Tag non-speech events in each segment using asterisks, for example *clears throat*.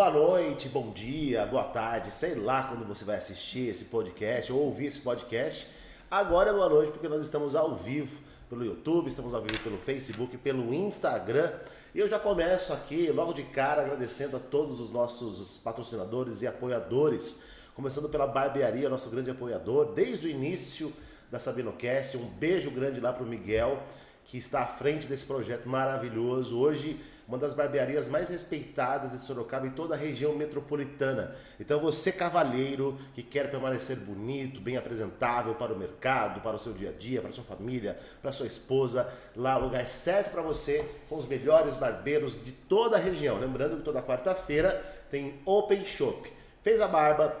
Boa noite, bom dia, boa tarde, sei lá quando você vai assistir esse podcast ou ouvir esse podcast. Agora é boa noite porque nós estamos ao vivo pelo YouTube, estamos ao vivo pelo Facebook, pelo Instagram. E eu já começo aqui, logo de cara, agradecendo a todos os nossos patrocinadores e apoiadores. Começando pela Barbearia, nosso grande apoiador, desde o início da SabinoCast. Um beijo grande lá para o Miguel, que está à frente desse projeto maravilhoso. Hoje uma das barbearias mais respeitadas de Sorocaba e toda a região metropolitana. Então você cavalheiro que quer permanecer bonito, bem apresentável para o mercado, para o seu dia a dia, para a sua família, para sua esposa, lá o lugar certo para você, com os melhores barbeiros de toda a região. Lembrando que toda quarta-feira tem Open Shop. Fez a barba,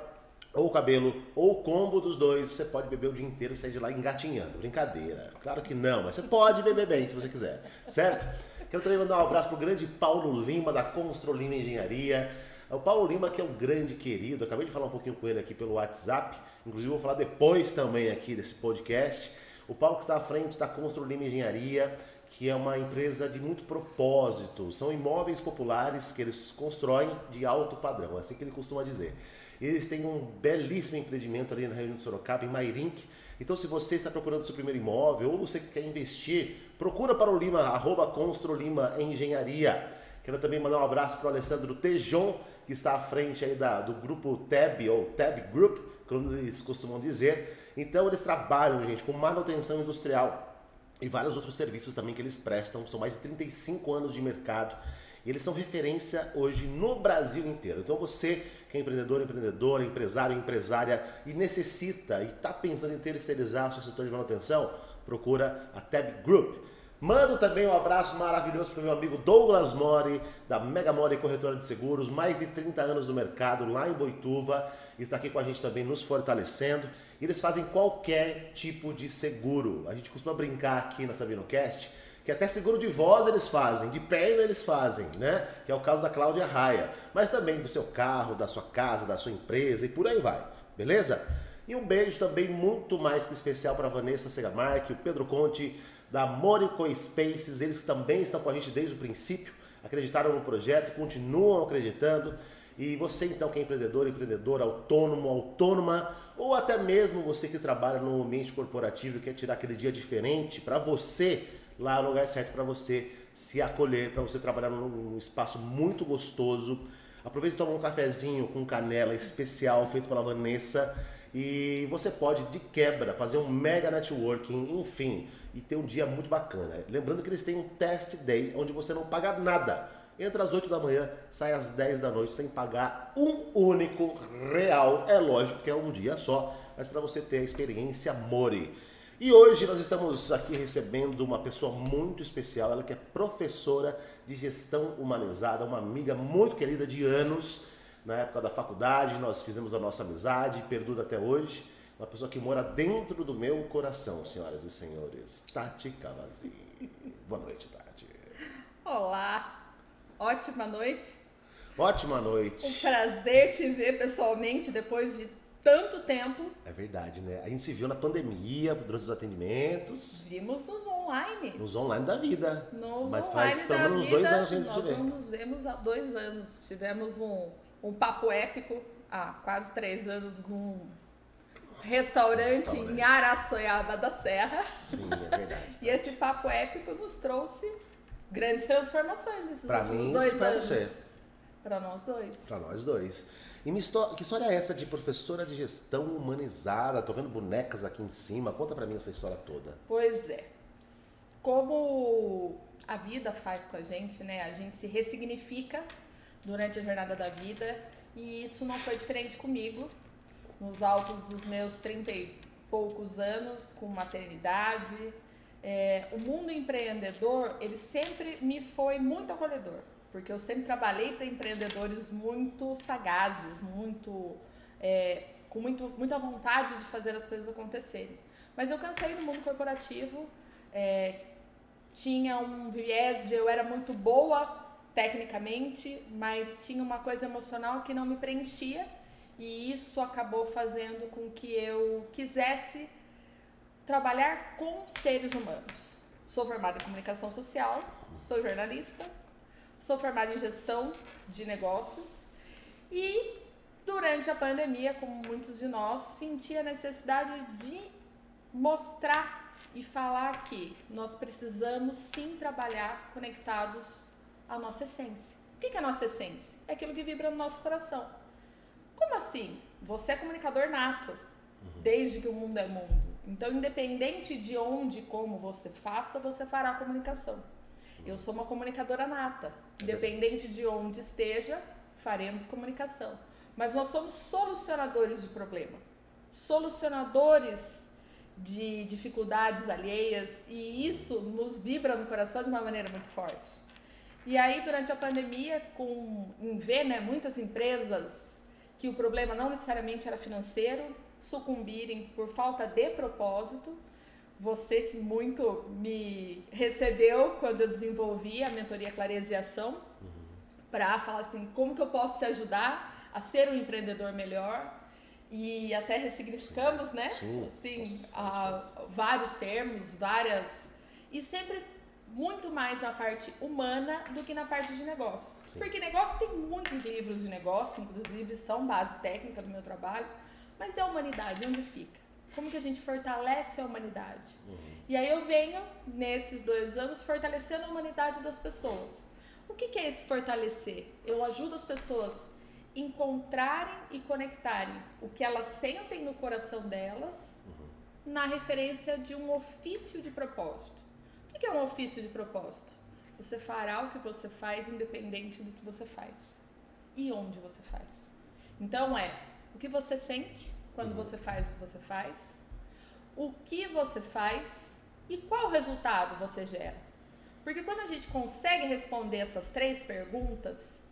ou o cabelo, ou o combo dos dois, você pode beber o dia inteiro e sair de lá engatinhando. Brincadeira. Claro que não, mas você pode beber bem se você quiser, certo? Quero também mandar um abraço pro grande Paulo Lima, da Constro Lima Engenharia. O Paulo Lima, que é um grande querido, acabei de falar um pouquinho com ele aqui pelo WhatsApp, inclusive vou falar depois também aqui desse podcast. O Paulo que está à frente da Constro Lima Engenharia, que é uma empresa de muito propósito. São imóveis populares que eles constroem de alto padrão, é assim que ele costuma dizer. Eles têm um belíssimo empreendimento ali na região de Sorocaba, em Mairink. Então, se você está procurando seu primeiro imóvel ou você quer investir, procura para o Lima, arroba Constro Lima Engenharia. Quero também mandar um abraço para o Alessandro Tejon, que está à frente aí da, do grupo TAB, ou TAB Group, como eles costumam dizer. Então, eles trabalham, gente, com manutenção industrial e vários outros serviços também que eles prestam. São mais de 35 anos de mercado. Eles são referência hoje no Brasil inteiro. Então você que é empreendedor, empreendedora, empresário, empresária e necessita e está pensando em terceirizar o seu setor de manutenção, procura a Tab Group. Mando também um abraço maravilhoso para o meu amigo Douglas Mori, da Mega Mori Corretora de Seguros, mais de 30 anos no mercado, lá em Boituva, está aqui com a gente também nos fortalecendo. Eles fazem qualquer tipo de seguro. A gente costuma brincar aqui na SabinoCast que até seguro de voz eles fazem, de perna eles fazem, né? Que é o caso da Cláudia Raia. Mas também do seu carro, da sua casa, da sua empresa e por aí vai, beleza? E um beijo também muito mais que especial para Vanessa Segamarque, o Pedro Conte da Morico Spaces, eles também estão com a gente desde o princípio, acreditaram no projeto, continuam acreditando. E você então que é empreendedor, empreendedora, autônomo, autônoma, ou até mesmo você que trabalha no ambiente corporativo e quer tirar aquele dia diferente para você, lá é o lugar certo para você se acolher, para você trabalhar num espaço muito gostoso. Aproveita e toma um cafezinho com canela especial feito pela Vanessa e você pode de quebra fazer um mega networking, enfim, e ter um dia muito bacana. Lembrando que eles têm um test day onde você não paga nada. Entra às 8 da manhã, sai às 10 da noite sem pagar um único real. É lógico que é um dia só, mas para você ter a experiência Mori. E hoje nós estamos aqui recebendo uma pessoa muito especial, ela que é professora de gestão humanizada, uma amiga muito querida de anos. Na época da faculdade, nós fizemos a nossa amizade, perdura até hoje. Uma pessoa que mora dentro do meu coração, senhoras e senhores. Tati Cavazi. Boa noite, Tati. Olá, ótima noite. Ótima noite. Um prazer te ver pessoalmente depois de tanto tempo. É verdade, né? A gente se viu na pandemia, durante os atendimentos. Vimos nos online. Nos online da vida. Nos Mas faz pelo menos vida, dois anos a gente nós vê. nos vemos há dois anos. Tivemos um, um papo épico há quase três anos num restaurante, Restaurante. em Araçoiaba da Serra. Sim, é *laughs* verdade. E esse papo épico nos trouxe grandes transformações nesses Pra últimos mim dois pra anos. você. Pra nós dois. Pra nós dois. E me histó- que história é essa de professora de gestão humanizada? Tô vendo bonecas aqui em cima. Conta pra mim essa história toda. Pois é. Como a vida faz com a gente, né? A gente se ressignifica durante a jornada da vida e isso não foi diferente comigo. Nos altos dos meus 30 e poucos anos, com maternidade, é, o mundo empreendedor, ele sempre me foi muito acolhedor, porque eu sempre trabalhei para empreendedores muito sagazes, muito é, com muito, muita vontade de fazer as coisas acontecerem. Mas eu cansei do mundo corporativo, é, tinha um viés de eu era muito boa tecnicamente, mas tinha uma coisa emocional que não me preenchia e isso acabou fazendo com que eu quisesse trabalhar com seres humanos. Sou formada em comunicação social, sou jornalista, sou formada em gestão de negócios E durante a pandemia, como muitos de nós, senti a necessidade de mostrar e falar que nós precisamos sim trabalhar conectados à nossa essência. O que é a nossa essência? É aquilo que vibra no nosso coração. Como assim? Você é comunicador nato, desde que o mundo é mundo. Então, independente de onde e como você faça, você fará comunicação. Eu sou uma comunicadora nata. Independente de onde esteja, faremos comunicação. Mas nós somos solucionadores de problema. Solucionadores de dificuldades alheias e isso nos vibra no coração de uma maneira muito forte. E aí, durante a pandemia, com, em ver né, muitas empresas que o problema não necessariamente era financeiro, sucumbirem por falta de propósito. Você que muito me recebeu quando eu desenvolvi a mentoria Clareza e Ação, uhum. para falar assim, como que eu posso te ajudar a ser um empreendedor melhor, e até ressignificamos, né? Sim. Assim, a, vários termos, várias. E sempre muito mais na parte humana do que na parte de negócio. Sim. Porque negócio tem muitos livros de negócio, inclusive são base técnica do meu trabalho, mas e a humanidade, onde fica? Como que a gente fortalece a humanidade? Uhum. E aí eu venho, nesses dois anos, fortalecendo a humanidade das pessoas. O que, que é esse fortalecer? Eu ajudo as pessoas encontrarem e conectarem o que elas sentem no coração delas uhum. na referência de um ofício de propósito. O que é um ofício de propósito? Você fará o que você faz independente do que você faz e onde você faz. Então é o que você sente quando você faz o que você faz, o que você faz e qual resultado você gera. Porque quando a gente consegue responder essas três perguntas,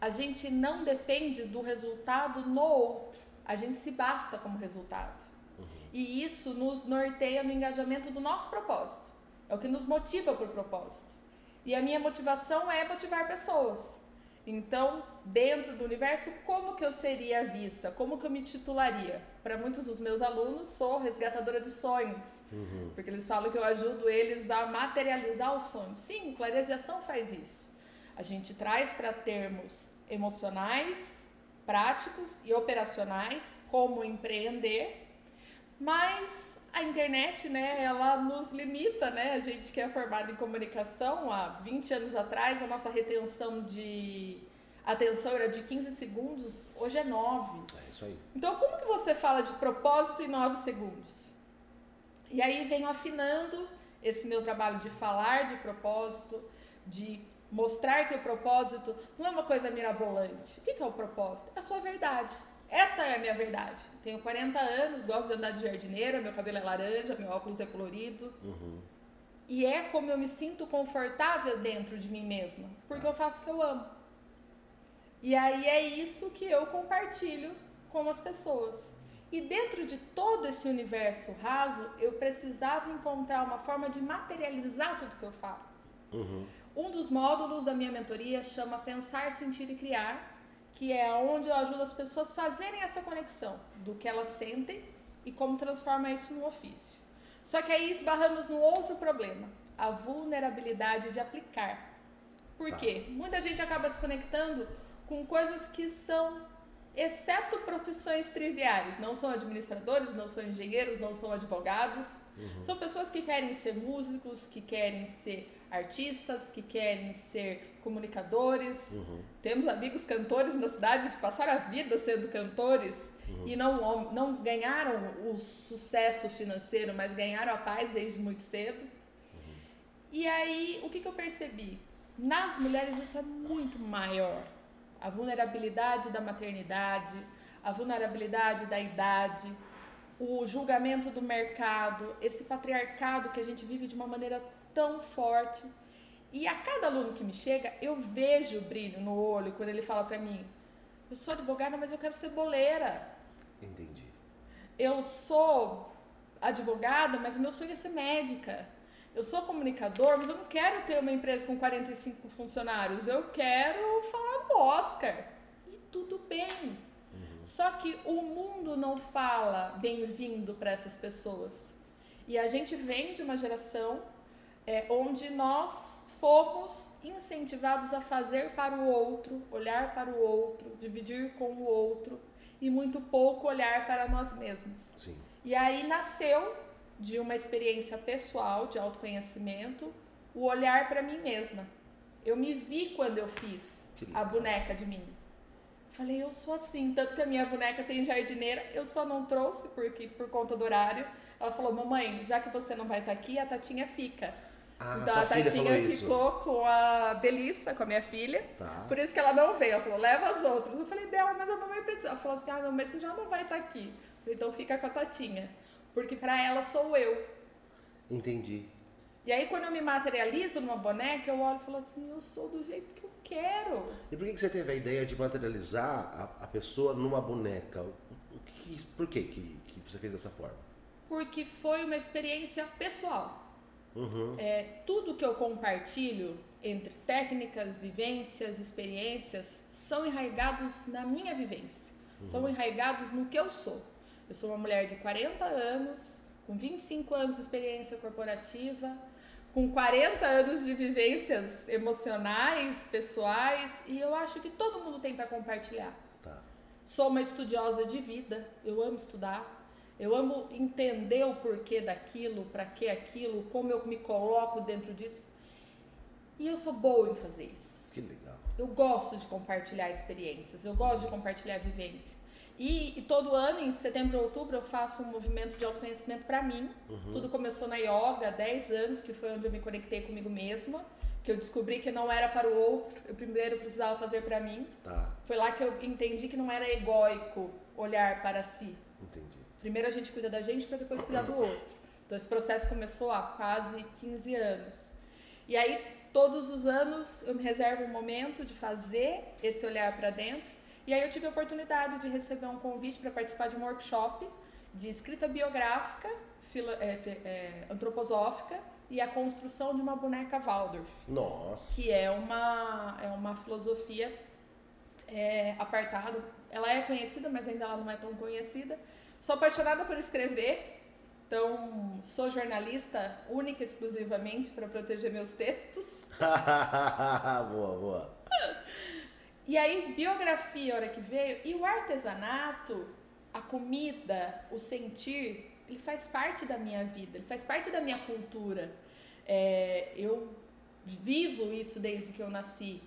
a gente não depende do resultado no outro. A gente se basta como resultado. Uhum. E isso nos norteia no engajamento do nosso propósito. É o que nos motiva para o propósito. E a minha motivação é motivar pessoas. Então, dentro do universo, como que eu seria vista? Como que eu me titularia? Para muitos dos meus alunos, sou resgatadora de sonhos. Uhum. Porque eles falam que eu ajudo eles a materializar os sonhos. Sim, clareziação faz isso. A gente traz para termos emocionais, práticos e operacionais, como empreender, mas a internet, né, ela nos limita, né? A gente que é formado em comunicação, há 20 anos atrás, a nossa retenção de atenção era de 15 segundos, hoje é 9. É isso aí. Então, como que você fala de propósito em 9 segundos? E aí venho afinando esse meu trabalho de falar de propósito, de mostrar que o propósito não é uma coisa mirabolante. O que é o propósito? É a sua verdade. Essa é a minha verdade. Tenho 40 anos, gosto de andar de jardineira, meu cabelo é laranja, meu óculos é colorido. Uhum. E é como eu me sinto confortável dentro de mim mesma, porque eu faço o que eu amo. E aí é isso que eu compartilho com as pessoas. E dentro de todo esse universo raso, eu precisava encontrar uma forma de materializar tudo que eu falo. Uhum. Um dos módulos da minha mentoria chama Pensar, Sentir e Criar, que é onde eu ajudo as pessoas a fazerem essa conexão do que elas sentem e como transforma isso num ofício. Só que aí esbarramos num outro problema, a vulnerabilidade de aplicar. Por tá. quê? Muita gente acaba se conectando com coisas que são, exceto profissões triviais, não são administradores, não são engenheiros, não são advogados, uhum. são pessoas que querem ser músicos, que querem ser artistas que querem ser comunicadores. Uhum. Temos amigos cantores na cidade que passaram a vida sendo cantores uhum. e não, não ganharam o sucesso financeiro, mas ganharam a paz desde muito cedo. Uhum. E aí, o que, que eu percebi? Nas mulheres isso é muito maior. A vulnerabilidade da maternidade, a vulnerabilidade da idade, o julgamento do mercado, esse patriarcado que a gente vive de uma maneira tão forte. E a cada aluno que me chega, eu vejo o brilho no olho quando ele fala para mim: eu sou advogada, mas eu quero ser boleira. Entendi. Eu sou advogada, mas o meu sonho é ser médica. Eu sou comunicador, mas eu não quero ter uma empresa com 45 funcionários. Eu quero falar no Oscar. E tudo bem. Uhum. Só que o mundo não fala bem-vindo para essas pessoas. E a gente vem de uma geração é, onde nós fomos incentivados a fazer para o outro, olhar para o outro, dividir com o outro e muito pouco olhar para nós mesmos. Sim. E aí nasceu de uma experiência pessoal de autoconhecimento o olhar para mim mesma. Eu me vi quando eu fiz a boneca de mim. Falei, eu sou assim, tanto que a minha boneca tem jardineira, eu só não trouxe porque por conta do horário. Ela falou, mamãe, já que você não vai estar aqui, a Tatinha fica. Ah, então a Tatinha falou isso. ficou com a Belissa, com a minha filha. Tá. Por isso que ela não veio. Ela falou, leva as outras. Eu falei, dela, mas a mamãe precisa. Ela falou assim, ah, mamãe, você já não vai estar aqui. Eu falei, então fica com a Tatinha. Porque pra ela sou eu. Entendi. E aí quando eu me materializo numa boneca, eu olho e falo assim, eu sou do jeito que eu quero. E por que que você teve a ideia de materializar a, a pessoa numa boneca? O, que, por que, que que você fez dessa forma? Porque foi uma experiência pessoal. Uhum. É, tudo que eu compartilho entre técnicas, vivências, experiências, são enraigados na minha vivência. São enraigados no que eu sou. Eu sou uma mulher de 40 anos, com 25 anos de experiência corporativa, com 40 anos de vivências emocionais, pessoais, e eu acho que todo mundo tem para compartilhar. Tá. Sou uma estudiosa de vida, eu amo estudar, eu amo entender o porquê daquilo, para que aquilo, como eu me coloco dentro disso. E eu sou boa em fazer isso. Que legal. Eu gosto de compartilhar experiências, eu gosto de compartilhar vivência. E, e todo ano, em setembro e outubro, eu faço um movimento de autoconhecimento para mim. Tudo começou na yoga há 10 anos, que foi onde eu me conectei comigo mesma, que eu descobri que não era para o outro, eu primeiro precisava fazer para mim. Tá. Foi lá que eu entendi que não era egóico olhar para si. Entendi. Primeiro a gente cuida da gente para depois cuidar do outro. Então esse processo começou há quase 15 anos. E aí todos os anos eu me reservo um momento de fazer esse olhar para dentro. E aí eu tive a oportunidade de receber um convite para participar de um workshop de escrita biográfica, filo, é, é, antroposófica e a construção de uma boneca Waldorf Nossa. que é uma, é uma filosofia é, apartado. Ela é conhecida, mas ainda ela não é tão conhecida. Sou apaixonada por escrever, então sou jornalista única e exclusivamente para proteger meus textos. *laughs* boa, boa. E aí, biografia, a hora que veio, e o artesanato, a comida, o sentir, ele faz parte da minha vida, ele faz parte da minha cultura. É, eu vivo isso desde que eu nasci.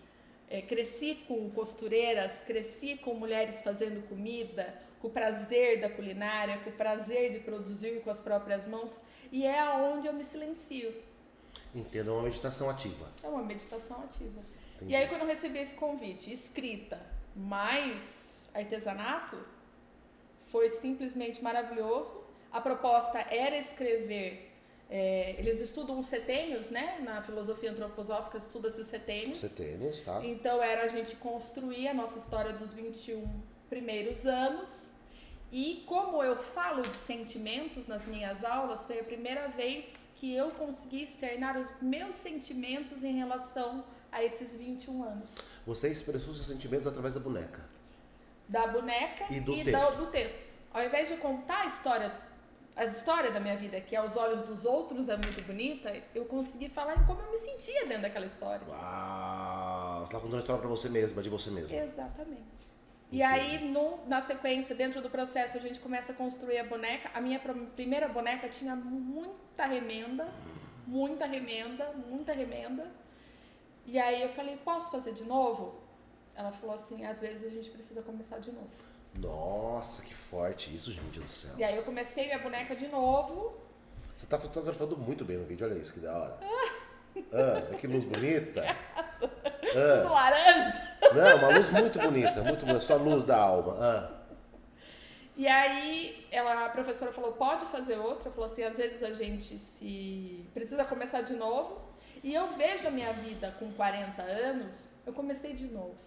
É, cresci com costureiras, cresci com mulheres fazendo comida, com o prazer da culinária, com o prazer de produzir com as próprias mãos, e é aonde eu me silencio. Entenda, é uma meditação ativa. É uma meditação ativa. Entendi. E aí, quando eu recebi esse convite, escrita mais artesanato, foi simplesmente maravilhoso. A proposta era escrever. é, eles estudam os setênios, né? Na filosofia antroposófica estuda-se os setênios. Tênis, tá? Então era a gente construir a nossa história dos 21 primeiros anos. E como eu falo de sentimentos nas minhas aulas, foi a primeira vez que eu consegui externar os meus sentimentos em relação a esses 21 anos. Você expressou seus sentimentos através da boneca. Da boneca E do da- texto. do texto. Ao invés de contar a história, a história da minha vida, que aos olhos dos outros é muito bonita, eu consegui falar em como eu me sentia dentro daquela história. Uau! Você tá contando a história pra você mesma, de você mesma. Exatamente. E aí, no- na sequência, dentro do processo, a gente começa a construir a boneca. A minha pr- primeira boneca tinha muita remenda, muita remenda, muita remenda. E aí eu falei, posso fazer de novo? Ela falou assim, às vezes a gente precisa começar de novo. Nossa, que forte isso, gente do céu. E aí eu comecei minha boneca de novo. Você tá fotografando muito bem no vídeo, olha isso, que da hora. Ah, que luz bonita. *laughs* Tudo laranja. Não, uma luz muito bonita, muito bonita, só luz da alma. Ah, E aí ela, a professora falou, pode fazer outra? Falou assim, às vezes a gente se precisa começar de novo. E eu vejo a minha vida com 40 anos, eu comecei de novo.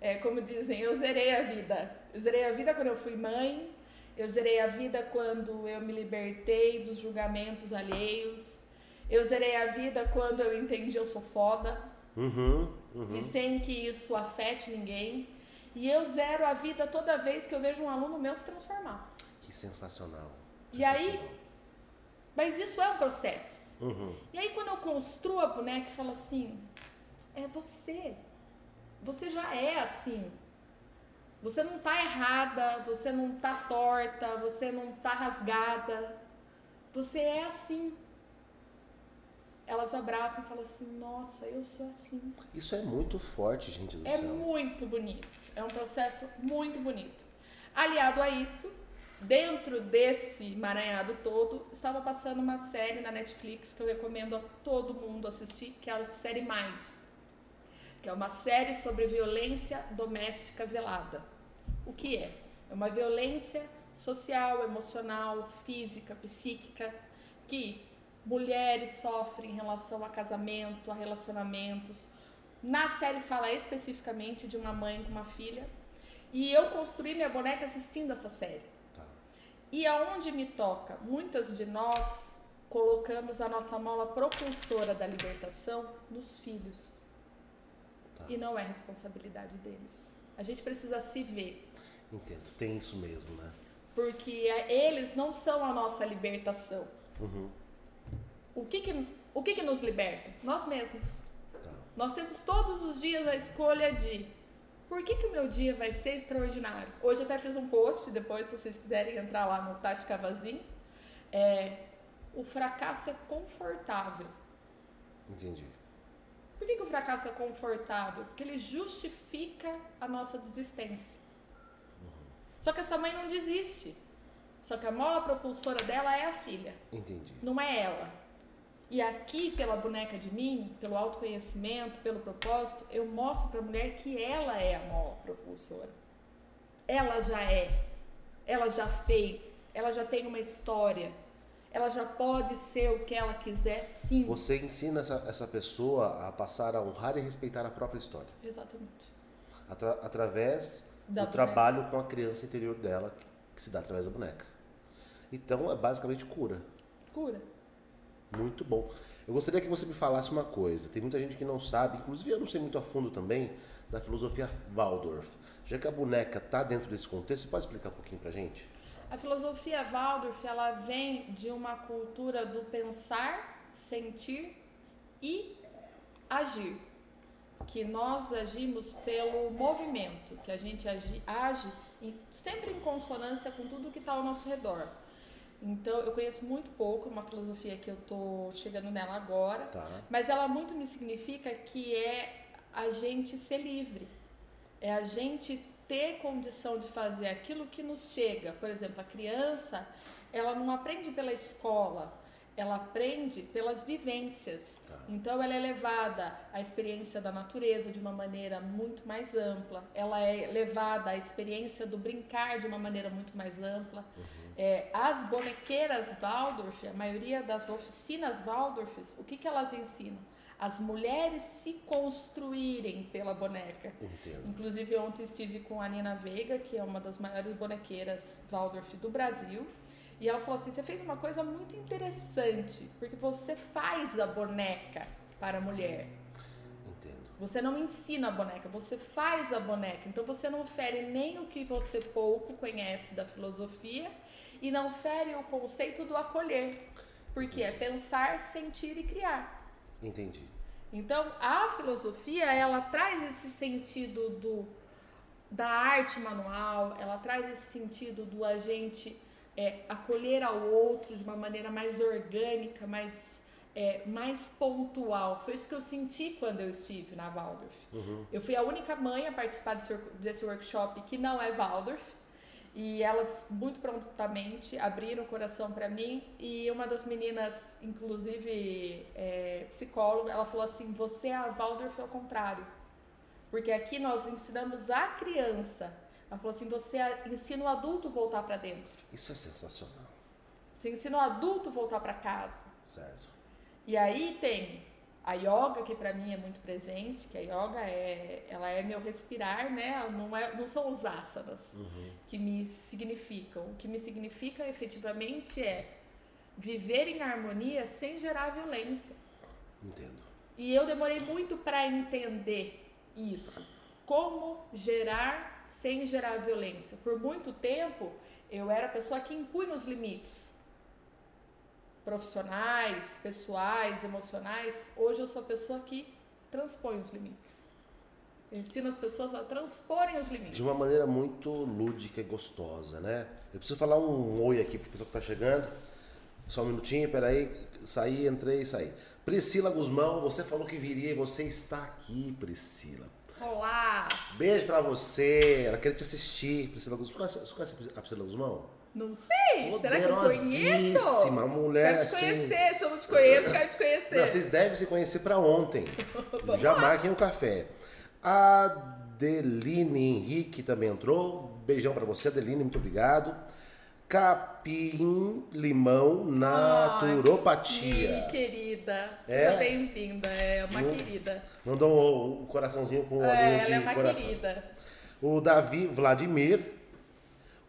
É, como dizem, eu zerei a vida. Eu zerei a vida quando eu fui mãe, eu zerei a vida quando eu me libertei dos julgamentos alheios. Eu zerei a vida quando eu entendi eu sou foda, uhum, uhum. e sem que isso afete ninguém. E eu zero a vida toda vez que eu vejo um aluno meu se transformar. Que sensacional. E aí, Sensacional. Mas isso é um processo. Uhum. E aí construo a boneca e falo assim, é você. Você já é assim. Você não tá errada, você não tá torta, você não tá rasgada. Você é assim. Elas abraçam e falam assim, nossa, eu sou assim. Isso é muito forte, gente do É céu. muito bonito. É um processo muito bonito. Aliado a isso, dentro desse emaranhado todo, estava passando uma série na Netflix que eu recomendo a todo mundo assistir, que é a série Mind. Que é uma série sobre violência doméstica velada. O que é? É uma violência social, emocional, física, psíquica, que mulheres sofrem em relação a casamento, a relacionamentos. Na série fala especificamente de uma mãe com uma filha. E eu construí minha boneca assistindo essa série. E aonde me toca, muitas de nós colocamos a nossa mola propulsora da libertação nos filhos. Tá. E não é responsabilidade deles. A gente precisa se ver. Entendo, tem isso mesmo, né? Porque eles não são a nossa libertação. Uhum. O que que, o que, que nos liberta? Nós mesmos. Tá. Nós temos todos os dias a escolha de por que, que o meu dia vai ser extraordinário. Hoje eu até fiz um post, depois se vocês quiserem entrar lá no Tati Cavazin. É, o fracasso é confortável. Entendi. Por que, que o fracasso é confortável? Porque ele justifica a nossa desistência. Só que essa mãe não desiste. Só que a mola propulsora dela é a filha, Entendi. não é ela. E aqui, pela boneca de mim, pelo autoconhecimento, pelo propósito, eu mostro para a mulher que ela é a mola propulsora. Ela já é. Ela já fez. Ela já tem uma história. Ela já pode ser o que ela quiser, sim. Você ensina essa, essa pessoa a passar a honrar e respeitar a própria história. Exatamente. Atra- através Da do boneca. trabalho com a criança interior dela, que, que se dá através da boneca. Então é basicamente cura. Cura. Muito bom. Eu gostaria que você me falasse uma coisa. Tem muita gente que não sabe, inclusive eu não sei muito a fundo também, da filosofia Waldorf. Já que a boneca está dentro desse contexto, você pode explicar um pouquinho pra gente? A filosofia Waldorf, ela vem de uma cultura do pensar, sentir e agir. Que nós agimos pelo movimento, que a gente age em- sempre em consonância com tudo que está ao nosso redor. Então, eu conheço muito pouco, uma filosofia que eu tô chegando nela agora, Tá. mas ela muito me significa que é a gente ser livre. É a gente ter condição de fazer aquilo que nos chega. Por exemplo, a criança, ela não aprende pela escola, ela aprende pelas vivências. Tá. Então ela é levada à experiência da natureza de uma maneira muito mais ampla. Ela é levada à experiência do brincar de uma maneira muito mais ampla. É, as bonequeiras Waldorf, a maioria das oficinas Waldorf, o que, que elas ensinam? As mulheres se construírem pela boneca. Entendo. Inclusive, ontem estive com a Nina Veiga, que é uma das maiores bonequeiras Waldorf do Brasil. E ela falou assim: você fez uma coisa muito interessante, porque você faz a boneca para a mulher. Entendo. Você não ensina a boneca, você faz a boneca. Então você não fere nem o que você pouco conhece da filosofia e não fere o conceito do acolher. Porque é pensar, sentir e criar. Entendi. Então, a filosofia, ela traz esse sentido do da arte manual, ela traz esse sentido do a gente é, acolher ao outro de uma maneira mais orgânica, mais, é, mais pontual. Foi isso que eu senti quando eu estive na Waldorf. Eu fui a única mãe a participar desse, desse workshop que não é Waldorf. E elas muito prontamente abriram o coração para mim. E uma das meninas, inclusive é, psicóloga, ela falou assim: Você é a Waldorf ao contrário. Porque aqui nós ensinamos a criança. Ela falou assim: Você ensina o adulto voltar para dentro. Isso é sensacional. Você ensina o adulto voltar para casa. Certo. E aí tem a yoga, que para mim é muito presente, que a yoga é, ela é meu respirar, né? Não, é, não são os asanas que me significam. O que me significa efetivamente é viver em harmonia sem gerar violência. Entendo. E eu demorei muito para entender isso. Como gerar sem gerar violência. Por muito tempo, eu era a pessoa que impunha os limites. profissionais, pessoais, emocionais, hoje eu sou a pessoa que transpõe os limites. Eu ensino as pessoas a transporem os limites. De uma maneira muito lúdica e gostosa, né? Eu preciso falar um oi aqui para pessoa que está chegando. Só um minutinho, peraí. Saí, entrei, saí. Priscila Guzmão, você falou que viria e você está aqui, Priscila. Olá! Beijo pra você. Ela quer te assistir, Priscila Guzmão. Você conhece a Priscila Guzmão? Não sei, será que eu conheço? Poderosíssima, mulher Quero te assim. conhecer, se eu não te conheço, quero te conhecer. Não, vocês devem se conhecer pra ontem. *laughs* Já lá. marquem um café. A Adeline Henrique também entrou. Beijão pra você, Adeline, muito obrigado. Capim Limão Naturopatia. Ai, que querida. É? Seja bem-vinda, é uma Não. querida. Mandou um coraçãozinho com É, olhinhos ela de é uma coração. querida. O Davi Vladimir.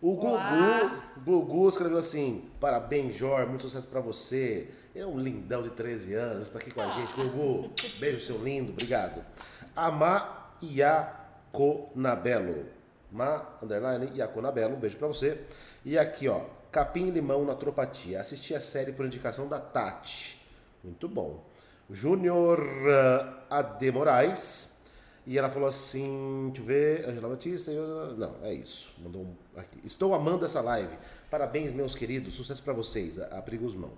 O Olá. Gugu, Gugu escreveu assim: Parabéns, Jor, muito sucesso pra você. Ele é um lindão de 13 anos, tá aqui com a gente. Gugu, *laughs* beijo, seu lindo, obrigado. Amá Iaconabelo. Ma, underline, Iaconabelo, um beijo pra você. E aqui, ó, Capim Limão Naturopatia. Assisti a série por indicação da Tati. Muito bom. Júnior uh, Ade Moraes. E ela falou assim, deixa eu ver, Angela Batista, eu- não, é isso. Mandou um aqui. Estou amando essa live. Parabéns, meus queridos. Sucesso pra vocês. A, a Pri Guzmão.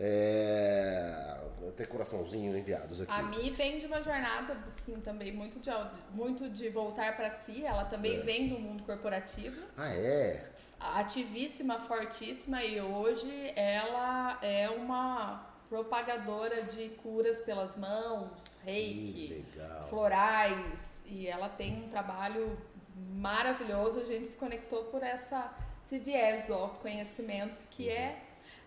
É, até coraçãozinho enviados aqui. A Mi vem de uma jornada, assim, também muito de, muito de voltar para si. Ela também É. vem do mundo corporativo. Ah, é? Ativíssima, fortíssima. E hoje ela é uma propagadora de curas pelas mãos, reiki, florais. E ela tem um trabalho maravilhoso. A gente se conectou por essa, esse viés do autoconhecimento, que é,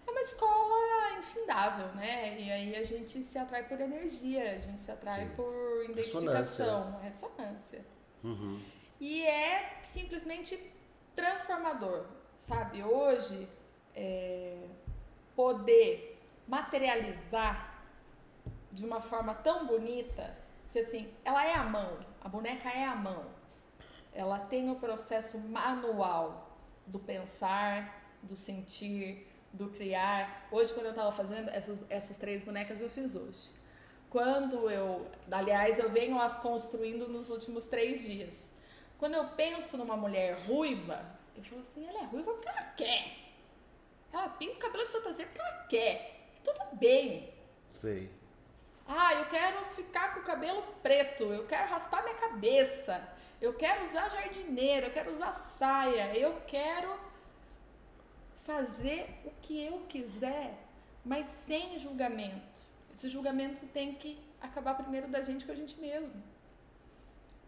é uma escola infindável, né? E aí a gente se atrai por energia, a gente se atrai Sim. por identificação, ressonância. Uhum. E é simplesmente transformador, sabe? Hoje, é, poder materializar de uma forma tão bonita, porque assim, ela é a mão, a boneca é a mão. Ela tem o processo manual do pensar, do sentir, do criar. Hoje, quando eu estava fazendo essas, essas três bonecas, eu fiz hoje. Quando eu, aliás, eu venho as construindo nos últimos três dias. Quando eu penso numa mulher ruiva, eu falo assim, ela é ruiva porque ela quer. Ela pinta o cabelo de fantasia porque ela quer. Tudo bem. Sei. Ah, eu quero ficar com o cabelo preto, eu quero raspar minha cabeça, eu quero usar jardineira, eu quero usar saia, eu quero fazer o que eu quiser, mas sem julgamento. Esse julgamento tem que acabar primeiro da gente com a gente mesmo.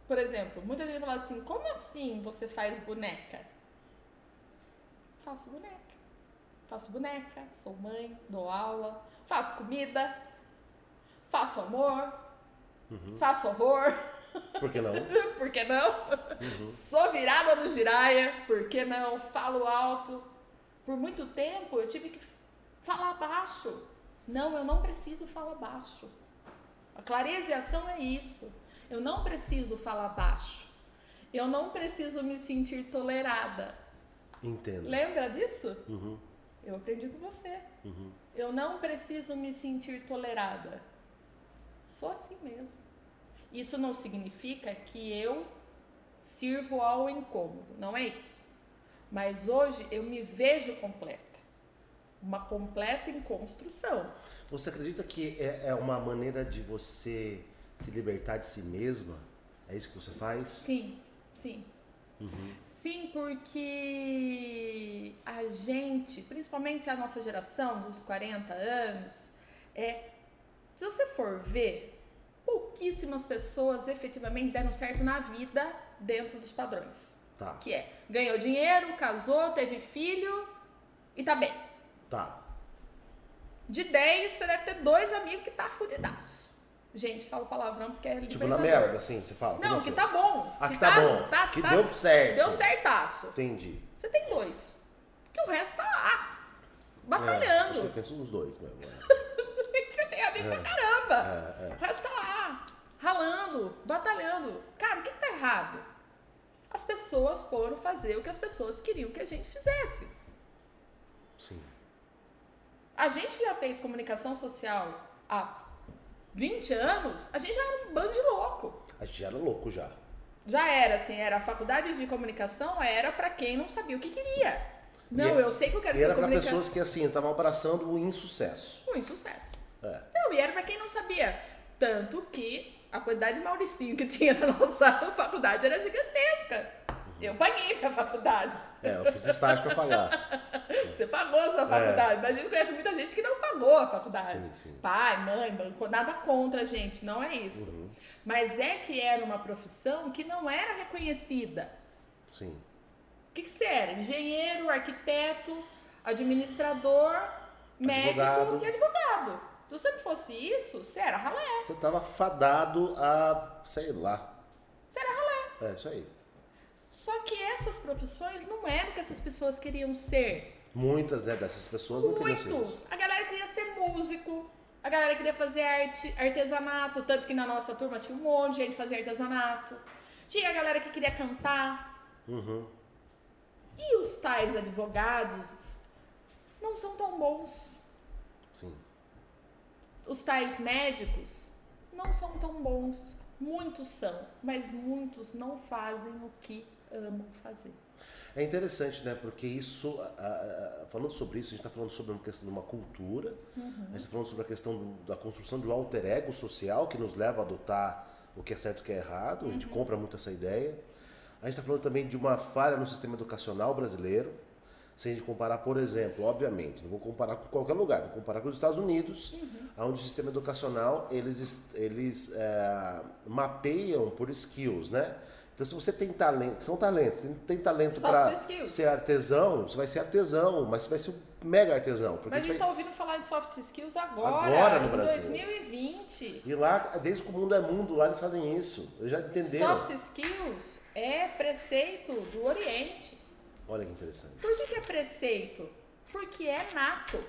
Por exemplo, muita gente fala assim: como assim você faz boneca? Faço boneca. Faço boneca, sou mãe, dou aula, faço comida, faço amor, faço horror, Por que não? *laughs* por que não? Sou virada no giraia, por que não? Falo alto. Por muito tempo eu tive que falar baixo. Não, eu não preciso falar baixo. A clareza e ação é isso. Eu não preciso falar baixo. Eu não preciso me sentir tolerada. Entendo. Lembra disso? Uhum, Eu aprendi com você. uhum. Eu não preciso me sentir tolerada. Sou assim mesmo. Isso não significa que eu sirvo ao incômodo, não é isso. Mas hoje eu me vejo completa. Uma completa em construção. Você acredita que é, é uma maneira de você se libertar de si mesma? É isso que você faz? Sim, sim. Sim, porque a gente, principalmente a nossa geração dos 40 anos, é, se você for ver, pouquíssimas pessoas efetivamente deram certo na vida dentro dos padrões. Tá, Que é, ganhou dinheiro, casou, teve filho e tá bem. tá. De 10, você deve ter dois amigos que tá fudidaço. Gente, falo palavrão porque é Tipo na merda, assim, você fala? Não, que tá bom. Ah, que tá bom. Que deu certo. Deu certaço. Entendi. Você tem dois. Porque o resto tá lá. É, Batalhando. que eu penso nos dois mesmo. é. *laughs* Você tem amigo pra caramba. É, é. O resto tá lá. Ralando, batalhando. Cara, o que, que tá errado? As pessoas foram fazer o que as pessoas queriam que a gente fizesse. Sim. A gente que já fez comunicação social há 20 anos, a gente já era um bando de louco. A gente era louco já. Já era, assim, era a faculdade de comunicação era pra quem não sabia o que queria. Não, E- eu sei que eu quero E era pra comunicador. pessoas que, assim, estavam abraçando o insucesso. Com insucesso. É. Não, e era pra quem não sabia. Tanto que a quantidade de Mauricinho que tinha na nossa *laughs* faculdade era gigantesca. Eu paguei minha faculdade. É, eu fiz estágio pra pagar. *laughs* Você pagou a sua faculdade, mas a gente conhece muita gente que não pagou a faculdade. É. Sim, sim. Pai, mãe, banco, nada contra, gente, não é isso. Uhum. Mas é que era uma profissão que não era reconhecida. Sim. O que, que você era? Engenheiro, arquiteto, administrador, médico Advogado. e advogado. Se você não fosse isso, você era ralé. Você tava fadado a, sei lá. Você era ralé. É, isso aí. Só que essas profissões não eram o que essas pessoas queriam ser. Muitas né, dessas pessoas não queriam ser Muitos. isso. A galera queria ser músico, a galera queria fazer arte, artesanato, tanto que na nossa turma tinha um monte de gente fazia artesanato. Tinha a galera que queria cantar. Uhum. E os tais advogados não são tão bons. Sim. Os tais médicos não são tão bons. Muitos são, mas muitos não fazem o que amam fazer. É interessante, né? Porque isso, a- a- falando sobre isso, a gente está falando sobre uma questão de uma cultura, a gente está falando sobre a questão do- da construção um alter ego social que nos leva a adotar o que é certo e o que é errado. A gente compra muito essa ideia. A gente está falando também de uma falha no sistema educacional brasileiro. Se a gente comparar, por exemplo, obviamente, não vou comparar com qualquer lugar, vou comparar com os Estados Unidos, onde o sistema educacional eles, es- eles é, mapeiam por skills, né? Então, se você tem talento, são talentos, tem, tem talento para ser artesão, você vai ser artesão, mas você vai ser um mega artesão. Mas a gente vai- está ouvindo falar de soft skills agora, Agora no em Brasil. 2020. E lá, desde que o mundo é mundo, lá eles fazem isso. Eles já entenderam. Soft skills é preceito do Oriente. Olha que interessante. Por que, que é preceito? Porque é nato.